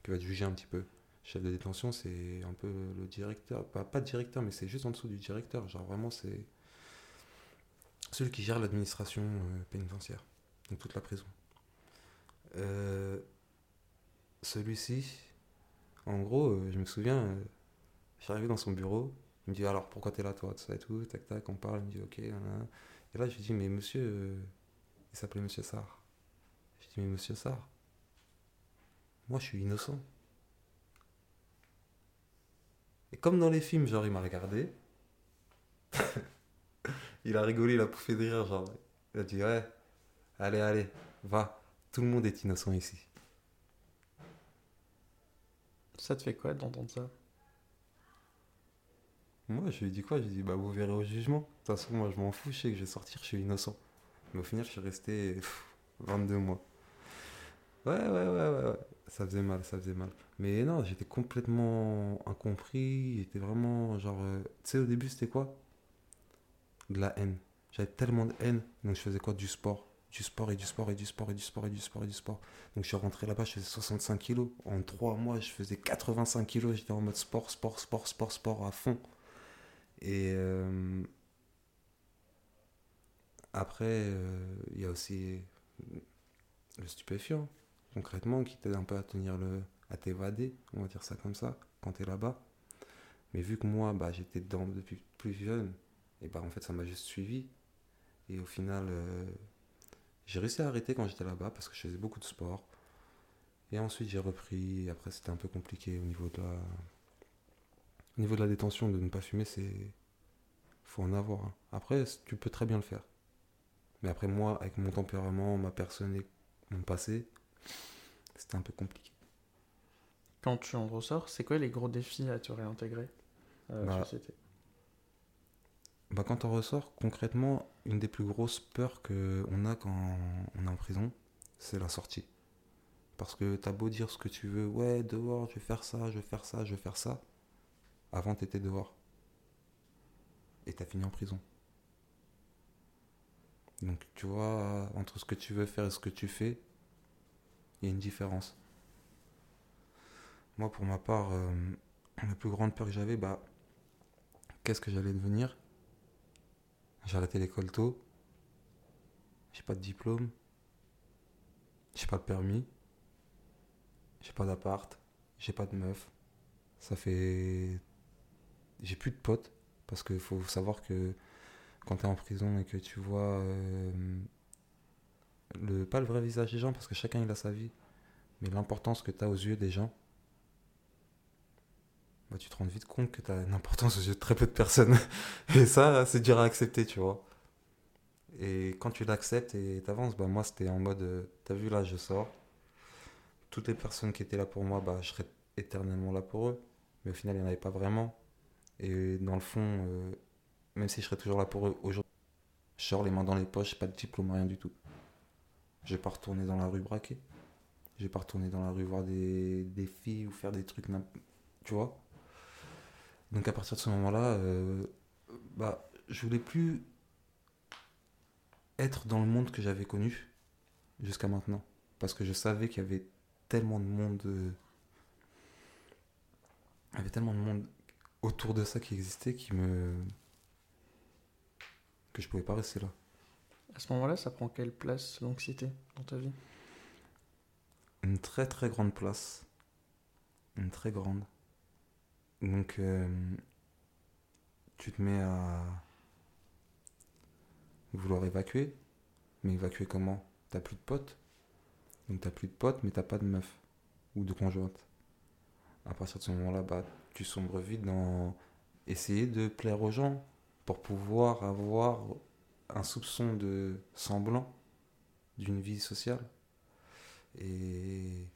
qui va te juger un petit peu. Chef de détention, c'est un peu le directeur. Pas, pas directeur, mais c'est juste en dessous du directeur. Genre vraiment, c'est celui qui gère l'administration euh, pénitentiaire. Donc toute la prison. Euh, Celui-ci, en gros, euh, je me souviens, je suis arrivé dans son bureau. Il me dit alors pourquoi t'es là toi, tout ça et tout, tac tac, on parle. Il me dit ok, nanana. Et là, je lui dis, mais monsieur, il s'appelait monsieur Sarr. Je dis, mais monsieur Sarr, moi je suis innocent. Et comme dans les films, genre, il m'a regardé. il a rigolé, il a pouffé de rire, genre. Il a dit, ouais, allez, allez, va. Tout le monde est innocent ici. Ça te fait quoi d'entendre ça? Moi, je lui ai dit quoi? Je lui ai dit, bah, vous verrez au jugement. De toute façon, moi, je m'en fous, je sais que je vais sortir, je suis innocent. Mais au final, je suis resté pff, 22 mois. Ouais, ouais, ouais, ouais, ouais. Ça faisait mal, ça faisait mal. Mais non, j'étais complètement incompris. J'étais vraiment, genre. euh, Tu sais, au début, c'était quoi? De la haine. J'avais tellement de haine. Donc, je faisais quoi? Du sport. Du sport et du sport et du sport et du sport et du sport et du sport. Donc, je suis rentré là-bas, je faisais 65 kilos. En 3 mois, je faisais 85 kilos. J'étais en mode sport, sport, sport, sport, sport à fond. Et. euh, Après, euh, il y a aussi le stupéfiant, concrètement, qui t'aide un peu à tenir le. à t'évader, on va dire ça comme ça, quand t'es là-bas. Mais vu que moi, bah, j'étais dedans depuis plus jeune, et bah en fait ça m'a juste suivi. Et au final, euh, j'ai réussi à arrêter quand j'étais là-bas parce que je faisais beaucoup de sport. Et ensuite j'ai repris, après c'était un peu compliqué au niveau de la. Au niveau de la détention, de ne pas fumer, c'est. Faut en avoir. hein. Après, tu peux très bien le faire. Mais après, moi, avec mon tempérament, ma personne et mon passé, c'était un peu compliqué. Quand tu en ressors, c'est quoi les gros défis à te réintégrer à la Bah, société? Bah, quand on ressort, concrètement, une des plus grosses peurs qu'on a quand on est en prison, c'est la sortie. Parce que t'as beau dire ce que tu veux, ouais, dehors, je vais faire ça, je vais faire ça, je vais faire ça. Avant, t'étais dehors. Et t'as fini en prison. Donc, tu vois, entre ce que tu veux faire et ce que tu fais, il y a une différence. Moi, pour ma part, euh, la plus grande peur que j'avais, bah, qu'est-ce que j'allais devenir? J'ai arrêté l'école tôt. J'ai pas de diplôme. J'ai pas de permis. J'ai pas d'appart. J'ai pas de meuf. Ça fait. J'ai plus de potes. Parce qu'il faut savoir que quand tu es en prison et que tu vois. euh, le, pas le vrai visage des gens, parce que chacun il a sa vie. Mais l'importance que tu as aux yeux des gens. Bah, tu te rends vite compte que tu as une importance aux yeux de très peu de personnes. Et ça, c'est dur à accepter, tu vois. Et quand tu l'acceptes et t'avances, bah moi c'était en mode, euh, t'as vu là, je sors. Toutes les personnes qui étaient là pour moi, bah je serais éternellement là pour eux. Mais au final, il n'y en avait pas vraiment. Et dans le fond, euh, même si je serais toujours là pour eux aujourd'hui, je sors les mains dans les poches, pas de diplôme, rien du tout. Je vais pas retourner dans la rue braquer. Je vais pas retourner dans la rue voir des, des filles ou faire des trucs, tu vois. Donc à partir de ce moment-là, euh, bah, je voulais plus être dans le monde que j'avais connu jusqu'à maintenant. Parce que je savais qu'il y avait tellement de monde. euh, il y avait tellement de monde autour de ça qui existait qui me. que je pouvais pas rester là. À ce moment-là, ça prend quelle place l'anxiété dans ta vie? Une très très grande place. Une très grande. Donc. euh, tu te mets à. vouloir évacuer. Mais évacuer comment? T'as plus de potes? Donc t'as plus de potes, mais t'as pas de meuf. Ou de conjointe. À partir de ce moment-là, bah, tu sombres vite dans essayer de plaire aux gens pour pouvoir avoir un soupçon de semblant d'une vie sociale. Et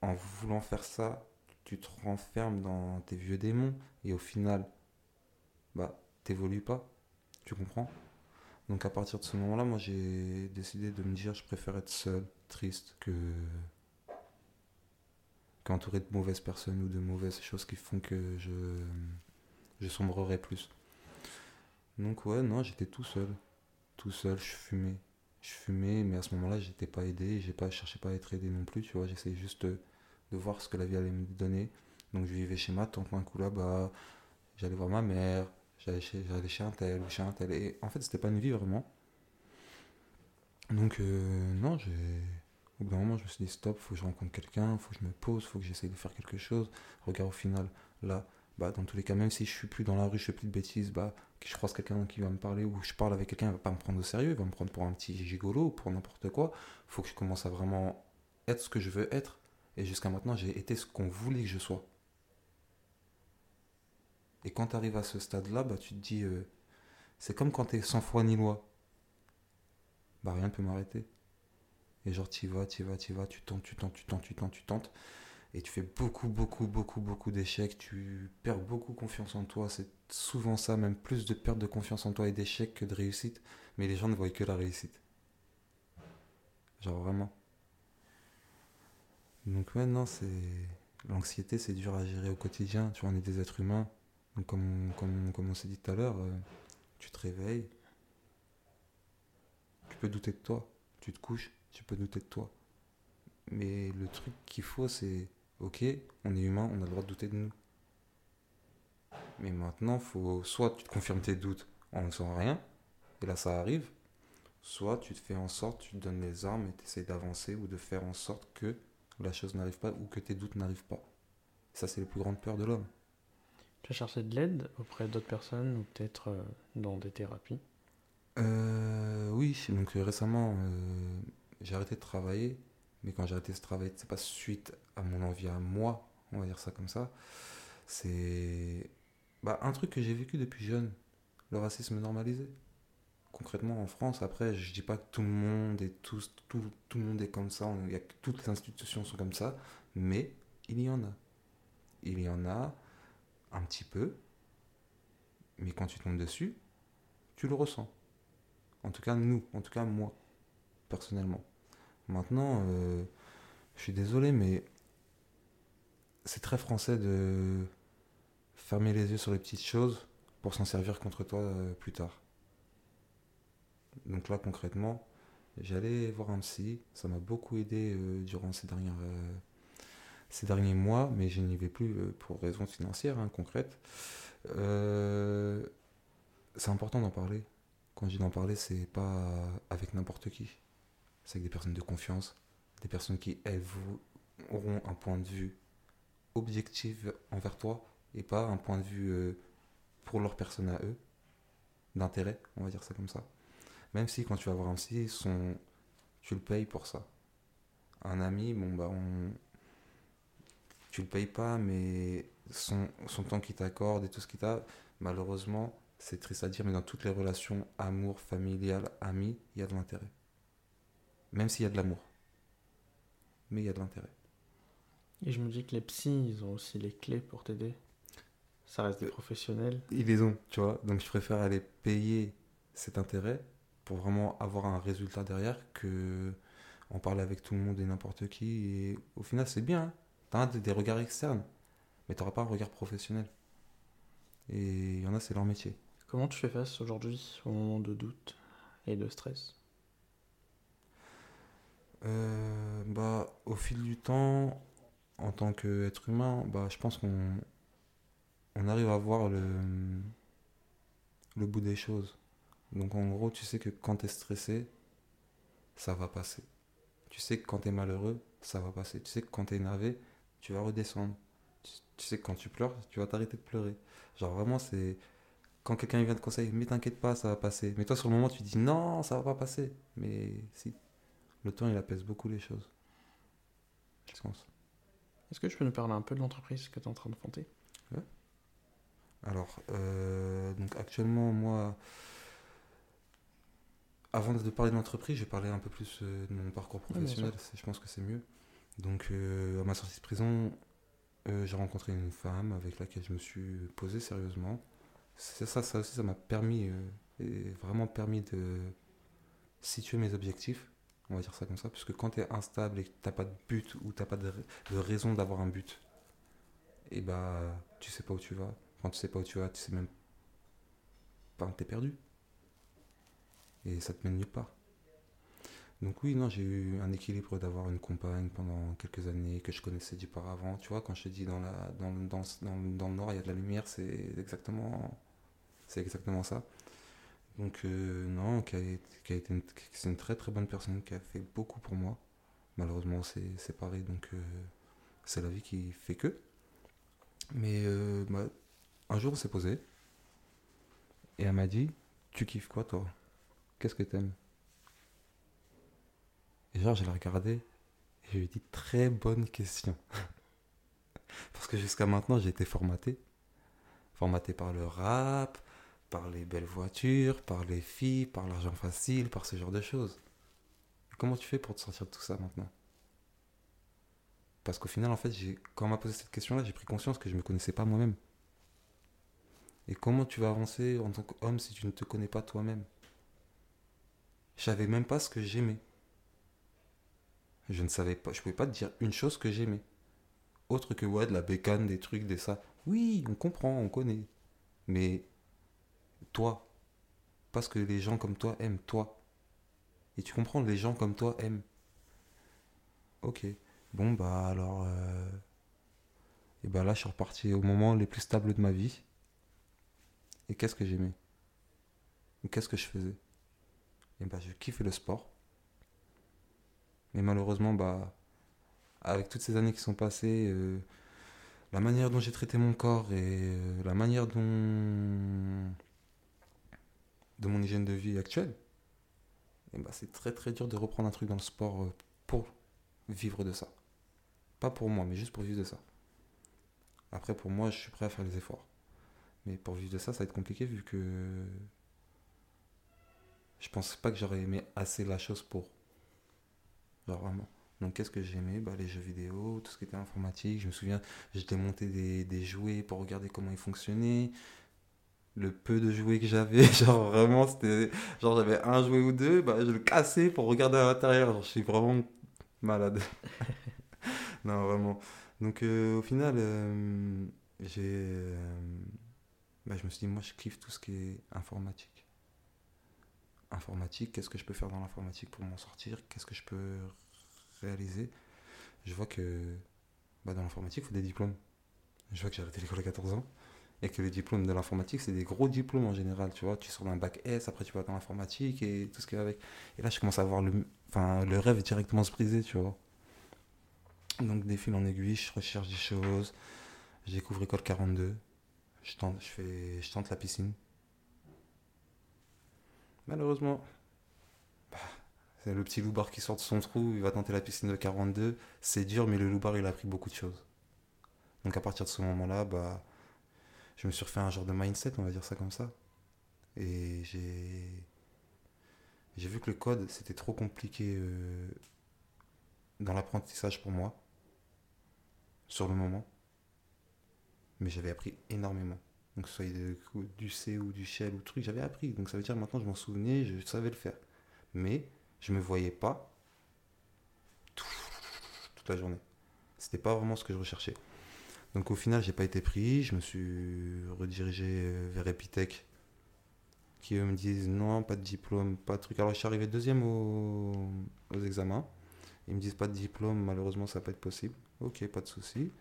en voulant faire ça, tu te renfermes dans tes vieux démons et au final, bah, t'évolues pas. Tu comprends? Donc à partir de ce moment-là, moi j'ai décidé de me dire je préfère être seul, triste, que qu'entouré de mauvaises personnes ou de mauvaises choses qui font que je, je sombrerai plus. Donc ouais, non, j'étais tout seul. Tout seul, je fumais. Je fumais, mais à ce moment-là, j'étais pas aidé, j'ai pas je cherchais pas à être aidé non plus, tu vois, j'essayais juste de, voir ce que la vie allait me donner. Donc je vivais chez ma tante, un coup là-bas, j'allais voir ma mère, j'allais chez, j'allais chez un tel ou chez un tel. Et en fait, c'était pas une vie vraiment. Donc euh, non, j'ai au bout d'un moment, je me suis dit stop, faut que je rencontre quelqu'un, faut que je me pose, faut que j'essaye de faire quelque chose. Regarde au final, là, bah dans tous les cas, même si je suis plus dans la rue, je fais plus de bêtises, bah que je croise quelqu'un qui va me parler ou je parle avec quelqu'un, il va pas me prendre au sérieux, il va me prendre pour un petit gigolo ou pour n'importe quoi. Faut que je commence à vraiment être ce que je veux être. Et jusqu'à maintenant, j'ai été ce qu'on voulait que je sois. Et quand tu arrives à ce stade-là, bah, tu te dis, euh, c'est comme quand tu es sans foi ni loi. Bah rien ne peut m'arrêter. Et genre, tu vas, tu vas, tu vas, tu tentes, tu tentes, tu tentes, tu tentes, tu tentes. Et tu fais beaucoup, beaucoup, beaucoup, beaucoup d'échecs. Tu perds beaucoup confiance en toi. C'est souvent ça, même plus de perte de confiance en toi et d'échecs que de réussite. Mais les gens ne voient que la réussite. Genre vraiment. Donc non, c'est... L'anxiété, c'est dur à gérer au quotidien. Tu vois, on est des êtres humains. Donc comme, comme, comme on s'est dit tout à l'heure, euh, tu te réveilles. Tu peux douter de toi. Tu te couches, tu peux douter de toi. Mais le truc qu'il faut, c'est... Ok, on est humain, on a le droit de douter de nous. Mais maintenant, faut soit tu te confirmes tes doutes en ne faisant rien, et là ça arrive, soit tu te fais en sorte, tu te donnes les armes et tu essaies d'avancer ou de faire en sorte que la chose n'arrive pas ou que tes doutes n'arrivent pas. Ça, c'est les plus grandes peurs de l'homme. Tu as cherché de l'aide auprès d'autres personnes ou peut-être euh, dans des thérapies? Euh, oui, donc euh, récemment, euh, j'ai arrêté de travailler, mais quand j'ai arrêté de travailler, c'est pas suite à mon envie à moi, on va dire ça comme ça. C'est bah, un truc que j'ai vécu depuis jeune, le racisme normalisé. Concrètement, en France, après, je dis pas que tout le monde est tous, tout, tout le monde est comme ça, y a toutes les institutions sont comme ça, mais il y en a. Il y en a un petit peu, mais quand tu tombes dessus, tu le ressens. En tout cas, nous, en tout cas, moi, personnellement. Maintenant, euh, je suis désolé, mais c'est très français de fermer les yeux sur les petites choses pour s'en servir contre toi euh, plus tard. Donc là, concrètement, J'allais voir un psy. Ça m'a beaucoup aidé euh, durant ces, euh, ces derniers mois, mais je n'y vais plus euh, pour raisons financières hein, concrètes. C'est important d'en parler. Quand je dis d'en parler, c'est pas avec n'importe qui. C'est avec des personnes de confiance, des personnes qui, elles, vous, auront un point de vue objectif envers toi et pas un point de vue pour leur personne à eux, d'intérêt, on va dire ça comme ça. Même si quand tu vas voir un psy, son, tu le payes pour ça. Un ami, bon bah on, tu le payes pas, mais son, son temps qu'il t'accorde et tout ce qu'il t'a, malheureusement, c'est triste à dire, mais dans toutes les relations, amour, familial, amis, il y a de l'intérêt. Même s'il y a de l'amour. Mais il y a de l'intérêt. Et je me dis que les psys, ils ont aussi les clés pour t'aider. Ça reste des Euh, professionnels. Ils les ont, tu vois. Donc je préfère aller payer cet intérêt pour vraiment avoir un résultat derrière que en parler avec tout le monde et n'importe qui. Et au final, c'est bien. Hein. T'as des, des regards externes, mais t'auras pas un regard professionnel. Et il y en a, c'est leur métier. Comment tu fais face aujourd'hui au moment de doute et de stress? Euh, bah, au fil du temps, en tant qu'être humain, bah, je pense qu'on on arrive à voir le, le bout des choses. Donc en gros, tu sais que quand tu es stressé, ça va passer. Tu sais que quand tu es malheureux, ça va passer. Tu sais que quand tu es énervé, tu vas redescendre. Tu, tu sais que quand tu pleures, tu vas t'arrêter de pleurer. Genre vraiment, c'est... Quand quelqu'un vient te conseiller, mais t'inquiète pas, ça va passer. Mais toi, sur le moment, tu dis non, ça va pas passer. Mais si, le temps, il apaise beaucoup les choses. Je pense. Est-ce que tu peux nous parler un peu de l'entreprise que tu es en train de monter Alors, euh, donc actuellement, moi, avant de parler de l'entreprise, je vais parler un peu plus euh, de mon parcours professionnel. Je pense que c'est mieux. Donc, euh, à ma sortie de prison, euh, j'ai rencontré une femme avec laquelle je me suis posé sérieusement. Ça, ça aussi, ça m'a permis, euh, et vraiment permis de situer mes objectifs. On va dire ça comme ça. Parce que quand tu es instable et que tu pas de but ou tu pas de, de raison d'avoir un but, et bah, tu sais pas où tu vas. Quand tu sais pas où tu vas, tu sais même pas t'es perdu. Et ça te mène nulle part. Donc oui, non, j'ai eu un équilibre d'avoir une compagne pendant quelques années que je connaissais d'auparavant. Tu vois, quand je te dis dans, la, dans, dans, dans, le- noir, il y a de la lumière, c'est exactement, c'est exactement ça. Donc euh, non, qui a, été- c'est une très très bonne personne qui a fait beaucoup pour moi. Malheureusement, on s'est séparés, donc euh, c'est la vie qui fait que. Mais euh, bah, un jour, on s'est posé. Et elle m'a dit Tu kiffes quoi, toi? Qu'est-ce que t'aimes? Et genre, je l'ai regardé. Et je lui ai dit Très bonne question. Parce que jusqu'à maintenant, j'ai été formaté. Formaté par le rap, par les belles voitures, par les filles, par l'argent facile, par ce genre de choses. Comment tu fais pour te sortir de tout ça maintenant? Parce qu'au final, en fait, quand on m'a posé cette question-là, j'ai pris conscience que je ne me connaissais pas moi-même. Et comment tu vas avancer en tant qu'homme si tu ne te connais pas toi-même? Je savais même pas ce que j'aimais. Je ne savais pas, je pouvais pas te dire une chose que j'aimais. Autre que ouais, de la bécane, des trucs, des ça. Oui, on comprend, on connaît. Mais toi, parce que les gens comme toi aiment toi. Et tu comprends, les gens comme toi aiment. Ok. Bon, bah alors. euh, Et bah là, je suis reparti au moment les plus stables de ma vie. Et qu'est-ce que j'aimais? Qu'est-ce que je faisais? Bah, je kiffais le sport. Mais malheureusement, bah. Avec toutes ces années qui sont passées, euh, la manière dont j'ai traité mon corps et euh, la manière dont. de mon hygiène de vie actuelle, et bah, c'est très très dur de reprendre un truc dans le sport euh, pour vivre de ça. Pas pour moi, mais juste pour vivre de ça. Après, pour moi, je suis prêt à faire les efforts. Mais pour vivre de ça, ça va être compliqué vu que je pense pas que j'aurais aimé assez la chose pour. Genre vraiment. Donc qu'est-ce que j'aimais? Bah, Les jeux vidéo, tout ce qui était informatique. Je me souviens, j'étais monté des, des jouets pour regarder comment ils fonctionnaient. Le peu de jouets que j'avais, genre vraiment, c'était. Genre j'avais un jouet ou deux, bah, je le cassais pour regarder à l'intérieur. Genre je suis vraiment malade. non, vraiment. Donc euh, au final, euh, j'ai. euh, bah, je me suis dit, moi je kiffe tout ce qui est informatique. Informatique, qu'est-ce que je peux faire dans l'informatique pour m'en sortir, qu'est-ce que je peux réaliser. Je vois que bah, dans l'informatique, il faut des diplômes. Je vois que j'ai arrêté l'école à 14 ans et que les diplômes de l'informatique, c'est des gros diplômes en général, tu vois. Tu sors d'un bac S, après tu vas dans l'informatique et tout ce qui va avec. Et là, je commence à voir le, enfin, le rêve directement se briser, tu vois. Donc, des fils en aiguille, je recherche des choses. Je découvre école 42. Je tente, je fais, je tente la piscine. Malheureusement, bah, c'est le petit loubar qui sort de son trou, il va tenter la piscine de 42. C'est dur, mais le loubar, il a appris beaucoup de choses. Donc à partir de ce moment-là, bah, je me suis refait un genre de mindset, on va dire ça comme ça. Et j'ai j'ai vu que le code, c'était trop compliqué euh, dans l'apprentissage pour moi, sur le moment. Mais j'avais appris énormément. Donc, que soit du C ou du Shell ou truc, j'avais appris. Donc, ça veut dire maintenant, je m'en souvenais, je savais le faire. Mais je me voyais pas toute la journée. C'était pas vraiment ce que je recherchais. Donc au final, j'ai pas été pris. Je me suis redirigé euh, vers Epitech, qui eux me disent non, pas de diplôme, pas de truc. Alors je suis arrivé deuxième aux, examens. Ils me disent pas de diplôme, malheureusement ça va pas être possible. Ok, pas de souci.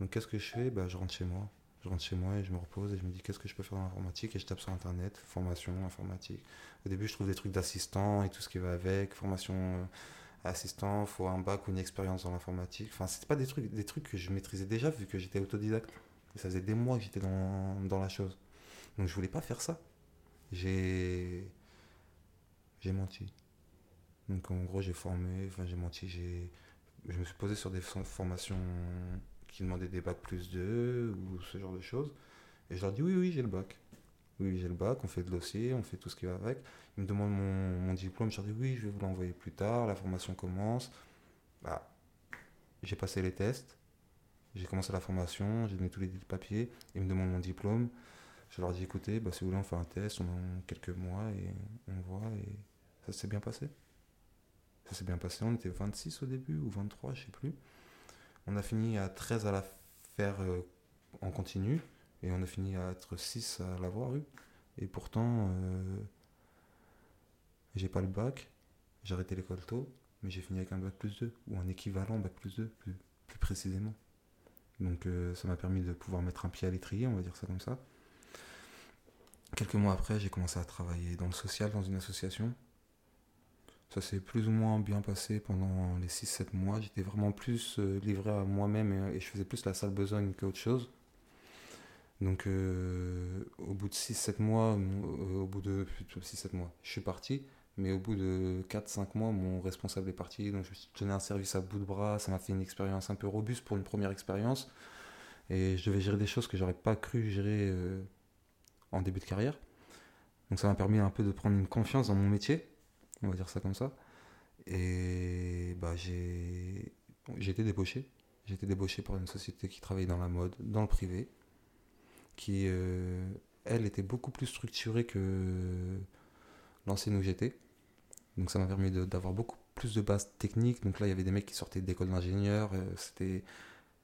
Donc qu'est-ce que je fais? Bah, Je rentre chez moi. Je rentre chez moi et je me repose et je me dis qu'est-ce que je peux faire dans l'informatique? Et je tape sur internet, formation, informatique. Au début, je trouve des trucs d'assistant et tout ce qui va avec, formation euh, assistant, faut un bac ou une expérience dans l'informatique. Enfin, c'était pas des trucs, des trucs que je maîtrisais déjà vu que j'étais autodidacte. ça faisait des mois que j'étais dans, dans, la chose. Donc je voulais pas faire ça. J'ai j'ai menti. Donc en gros, j'ai formé, enfin j'ai menti, j'ai je me suis posé sur des formations qui demandaient des bacs plus 2 ou ce genre de choses. Et je leur dis oui, oui, j'ai le bac. Oui, j'ai le bac, on fait le dossier, on fait tout ce qui va avec. Ils me demandent mon, diplôme, je leur dis oui, je vais vous l'envoyer plus tard, la formation commence. Bah, j'ai passé les tests, j'ai commencé la formation, j'ai donné tous les papiers, ils me demandent mon diplôme. Je leur dis écoutez, bah, si vous voulez, on fait un test, on a quelques mois et on voit. Et ça s'est bien passé. Ça s'est bien passé, on était 26 au début ou 23, je sais plus. On a fini à 13 à la faire euh, en continu. Et on a fini à être 6 à l'avoir eu. Et pourtant, euh, j'ai pas le bac, j'ai arrêté l'école tôt, mais j'ai fini avec un bac plus 2, ou un équivalent bac plus 2, plus, précisément. Donc euh, ça m'a permis de pouvoir mettre un pied à l'étrier, on va dire ça comme ça. Quelques mois après, j'ai commencé à travailler dans le social, dans une association. Ça s'est plus ou moins bien passé pendant les 6-7 mois. J'étais vraiment plus euh, livré à moi-même et, je faisais plus la sale besogne qu'autre chose. Donc euh, au bout de 6-7 mois, euh, au bout de 6-7 mois, je suis parti. Mais au bout de 4-5 mois, mon responsable est parti. Donc je tenais un service à bout de bras. Ça m'a fait une expérience un peu robuste pour une première expérience. Et je devais gérer des choses que j'aurais pas cru gérer en début de carrière. Donc ça m'a permis un peu de prendre une confiance dans mon métier. On va dire ça comme ça. Et bah, j'ai été débauché. J'ai été débauché par une société qui travaille dans la mode, dans le privé qui, euh, elle, était beaucoup plus structurée que l'ancienne où j'étais. Donc ça m'a permis d'avoir beaucoup plus de bases techniques. Donc là, il y avait des mecs qui sortaient d'école d'ingénieur. Euh, c'était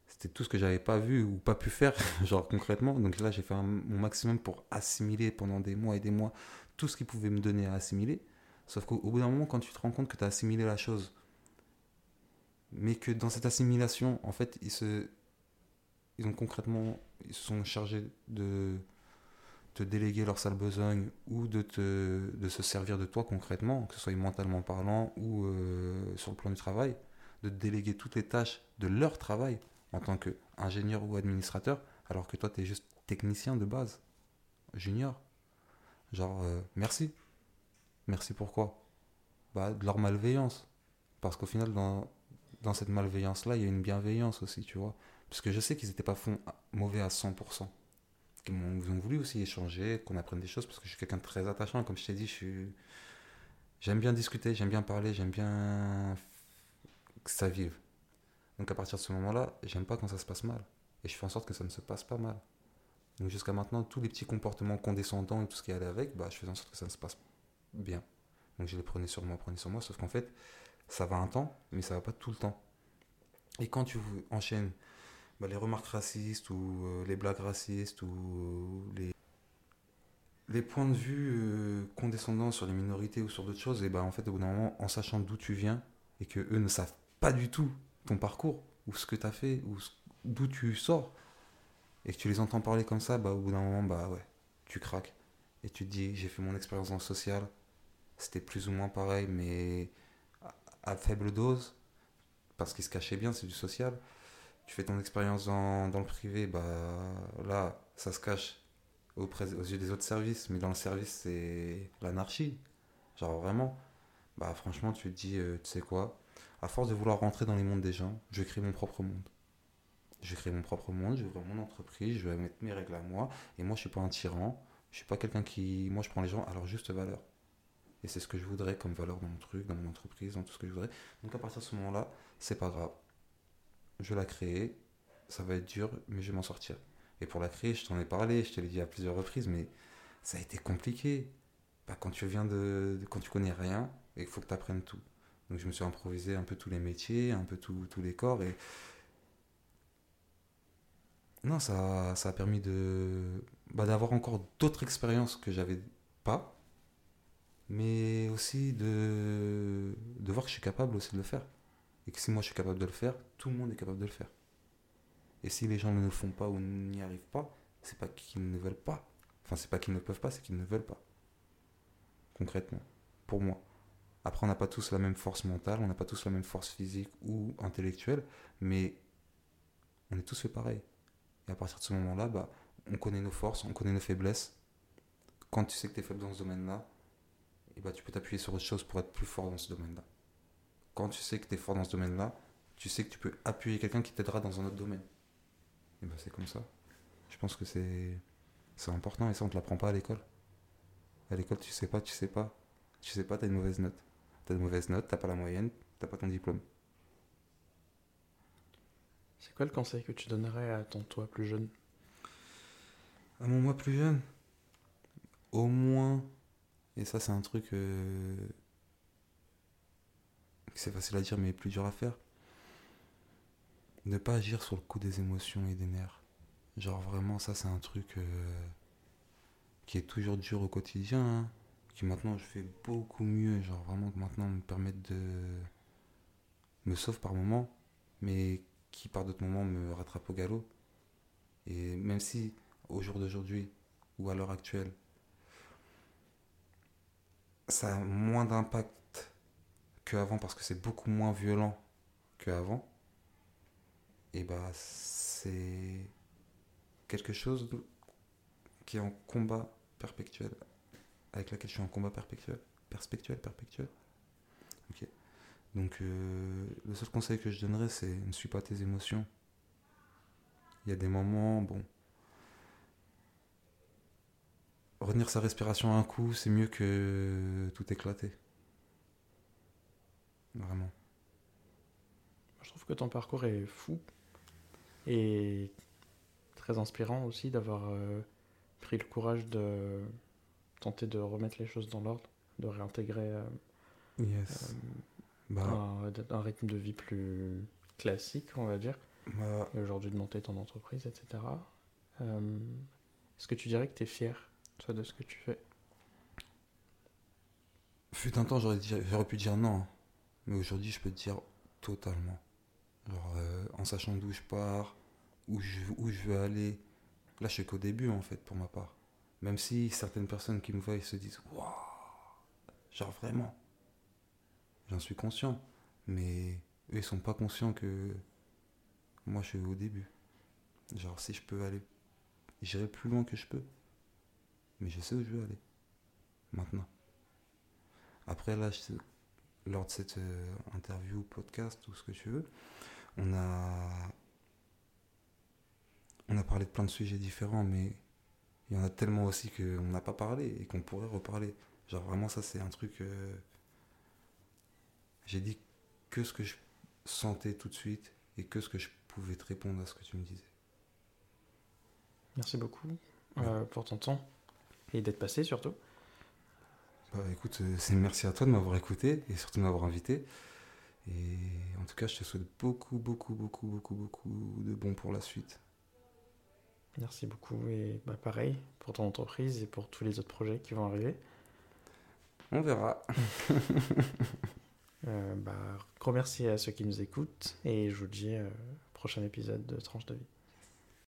c'était tout ce que j'avais pas vu ou pas pu faire, genre concrètement. Donc là, j'ai fait mon maximum pour assimiler pendant des mois et des mois tout ce qu'ils pouvaient me donner à assimiler. Sauf qu'au bout d'un moment, quand tu te rends compte que tu as assimilé la chose, mais que dans cette assimilation, en fait, ils se, ils ont concrètement, ils sont chargés de te déléguer leur sale besogne ou de, te, de se servir de toi concrètement, que ce soit mentalement parlant ou euh, sur le plan du travail, de te déléguer toutes les tâches de leur travail en tant qu'ingénieur ou administrateur, alors que toi, tu es juste technicien de base, junior. Genre, euh, merci. Merci pourquoi? Bah, De leur malveillance. Parce qu'au final, dans, dans cette malveillance-là, il y a une bienveillance aussi, tu vois. Parce que je sais qu'ils n'étaient pas mauvais à 100%. Ils ont, voulu aussi échanger, qu'on apprenne des choses, parce que je suis quelqu'un de très attachant. Comme je t'ai dit, je suis... j'aime bien discuter, j'aime bien parler, j'aime bien que ça vive. Donc à partir de ce moment-là, j'aime pas quand ça se passe mal. Et je fais en sorte que ça ne se passe pas mal. Donc jusqu'à maintenant, tous les petits comportements condescendants et tout ce qui allait avec, bah, je faisais en sorte que ça ne se passe bien. Donc je les prenais sur moi, prenais sur moi, sauf qu'en fait, ça va un temps, mais ça va pas tout le temps. Et quand tu enchaînes bah, les remarques racistes ou euh, les blagues racistes ou les, les points de vue euh, condescendants sur les minorités ou sur d'autres choses, et ben en fait, au bout d'un moment, en sachant d'où tu viens et que eux ne savent pas du tout ton parcours ou ce que tu as fait ou d'où tu sors et que tu les entends parler comme ça, bah au bout d'un moment, bah ouais, tu craques et tu te dis j'ai fait mon expérience le social, c'était plus ou moins pareil, mais à, faible dose parce qu'il se cachait bien, c'est du social. Tu fais ton expérience dans, le privé, bah là, ça se cache aux yeux des autres services, mais dans le service, c'est l'anarchie. Genre vraiment, bah franchement, tu te dis, euh, tu sais quoi, à force de vouloir rentrer dans les mondes des gens, je créer mon propre monde. Je créer mon propre monde, je vais ouvrir mon entreprise, je vais mettre mes règles à moi, et moi, je suis pas un tyran, je suis pas quelqu'un qui. Moi, je prends les gens à leur juste valeur. Et c'est ce que je voudrais comme valeur dans mon truc, dans mon entreprise, dans tout ce que je voudrais. Donc à partir de ce moment-là, c'est pas grave. Je la créer, ça va être dur, mais je vais m'en sortir. Et pour la créer, je t'en ai parlé, je te l'ai dit à plusieurs reprises, mais ça a été compliqué. Bah, quand tu viens de, quand tu connais rien, et il faut que tu apprennes tout. Donc je me suis improvisé un peu tous les métiers, un peu tous les corps, et non, ça, ça a permis de bah, d'avoir encore d'autres expériences que j'avais pas, mais aussi de, de voir que je suis capable aussi de le faire. Et que si moi je suis capable de le faire, tout le monde est capable de le faire. Et si les gens ne le font pas ou n'y arrivent pas, c'est pas qu'ils ne veulent pas. Enfin, c'est pas qu'ils ne peuvent pas, c'est qu'ils ne veulent pas. Concrètement, pour moi. Après, on n'a pas tous la même force mentale, on n'a pas tous la même force physique ou intellectuelle, mais on est tous fait pareil. Et à partir de ce moment-là, bah, on connaît nos forces, on connaît nos faiblesses. Quand tu sais que tu es faible dans ce domaine-là, et bah, tu peux t'appuyer sur autre chose pour être plus fort dans ce domaine-là. Quand tu sais que tu es fort dans ce domaine-là, tu sais que tu peux appuyer quelqu'un qui t'aidera dans un autre domaine. Et bah, c'est comme ça. Je pense que c'est c'est important et ça, on te l'apprend pas à l'école. À l'école, tu sais pas, tu sais pas. Tu sais pas, t'as une mauvaise note. T'as une mauvaise note, t'as pas la moyenne, t'as pas ton diplôme. C'est quoi le conseil que tu donnerais à ton toi plus jeune? À mon moi plus jeune, au moins, et ça c'est un truc euh, c'est facile à dire mais plus dur à faire, ne pas agir sur le coup des émotions et des nerfs. Genre vraiment ça c'est un truc euh, qui est toujours dur au quotidien, hein, qui maintenant je fais beaucoup mieux, genre vraiment que maintenant me permettent de me sauve par moments, mais qui par d'autres moments me rattrape au galop. Et même si au jour d'aujourd'hui ou à l'heure actuelle, ça a moins d'impact qu'avant parce que c'est beaucoup moins violent qu'avant, et bah c'est quelque chose qui est en combat perpétuel, avec laquelle je suis en combat perpétuel, perspectuel, perpétuel. Donc euh, le seul conseil que je donnerais c'est ne suis pas tes émotions. Il y a des moments, bon, retenir sa respiration à un coup, c'est mieux que tout éclater. Vraiment. Je trouve que ton parcours est fou et très inspirant aussi d'avoir euh, pris le courage de tenter de remettre les choses dans l'ordre, de réintégrer euh, Yes. Bah, un, un rythme de vie plus classique, on va dire, bah, et aujourd'hui de monter ton entreprise, etc. Euh, Est-ce que tu dirais que tu es fier, toi, de ce que tu fais fut un temps, j'aurais pu dire non. Mais aujourd'hui, je peux te dire totalement. Genre, euh, en sachant d'où je pars, où je, où je veux aller. Là, je suis qu'au début, en fait, pour ma part. Même si certaines personnes qui me voient se disent Waouh Genre, vraiment. J'en suis conscient. Mais eux, ils sont pas conscients que moi, je suis au début. Genre, si je peux aller, j'irai plus loin que je peux. Mais je sais où je veux aller. Maintenant. Après, là, je- lors de cette euh, interview, podcast, ou ce que tu veux, on a, on a parlé de plein de sujets différents, mais il y en a tellement aussi qu'on n'a pas parlé et qu'on pourrait reparler. Genre, vraiment, ça, c'est un truc. euh, J'ai dit que ce que je sentais tout de suite et que ce que je pouvais te répondre à ce que tu me disais. Merci beaucoup euh, pour ton temps et d'être passé surtout. Bah écoute, euh, c'est merci à toi de m'avoir écouté et surtout de m'avoir invité. Et en tout cas, je te souhaite beaucoup, beaucoup, beaucoup, beaucoup, beaucoup de bons pour la suite. Merci beaucoup et bah, pareil pour ton entreprise et pour tous les autres projets qui vont arriver. On verra. Euh, bah, gros merci à ceux qui nous écoutent et je vous dis euh, prochain épisode de Tranche de vie.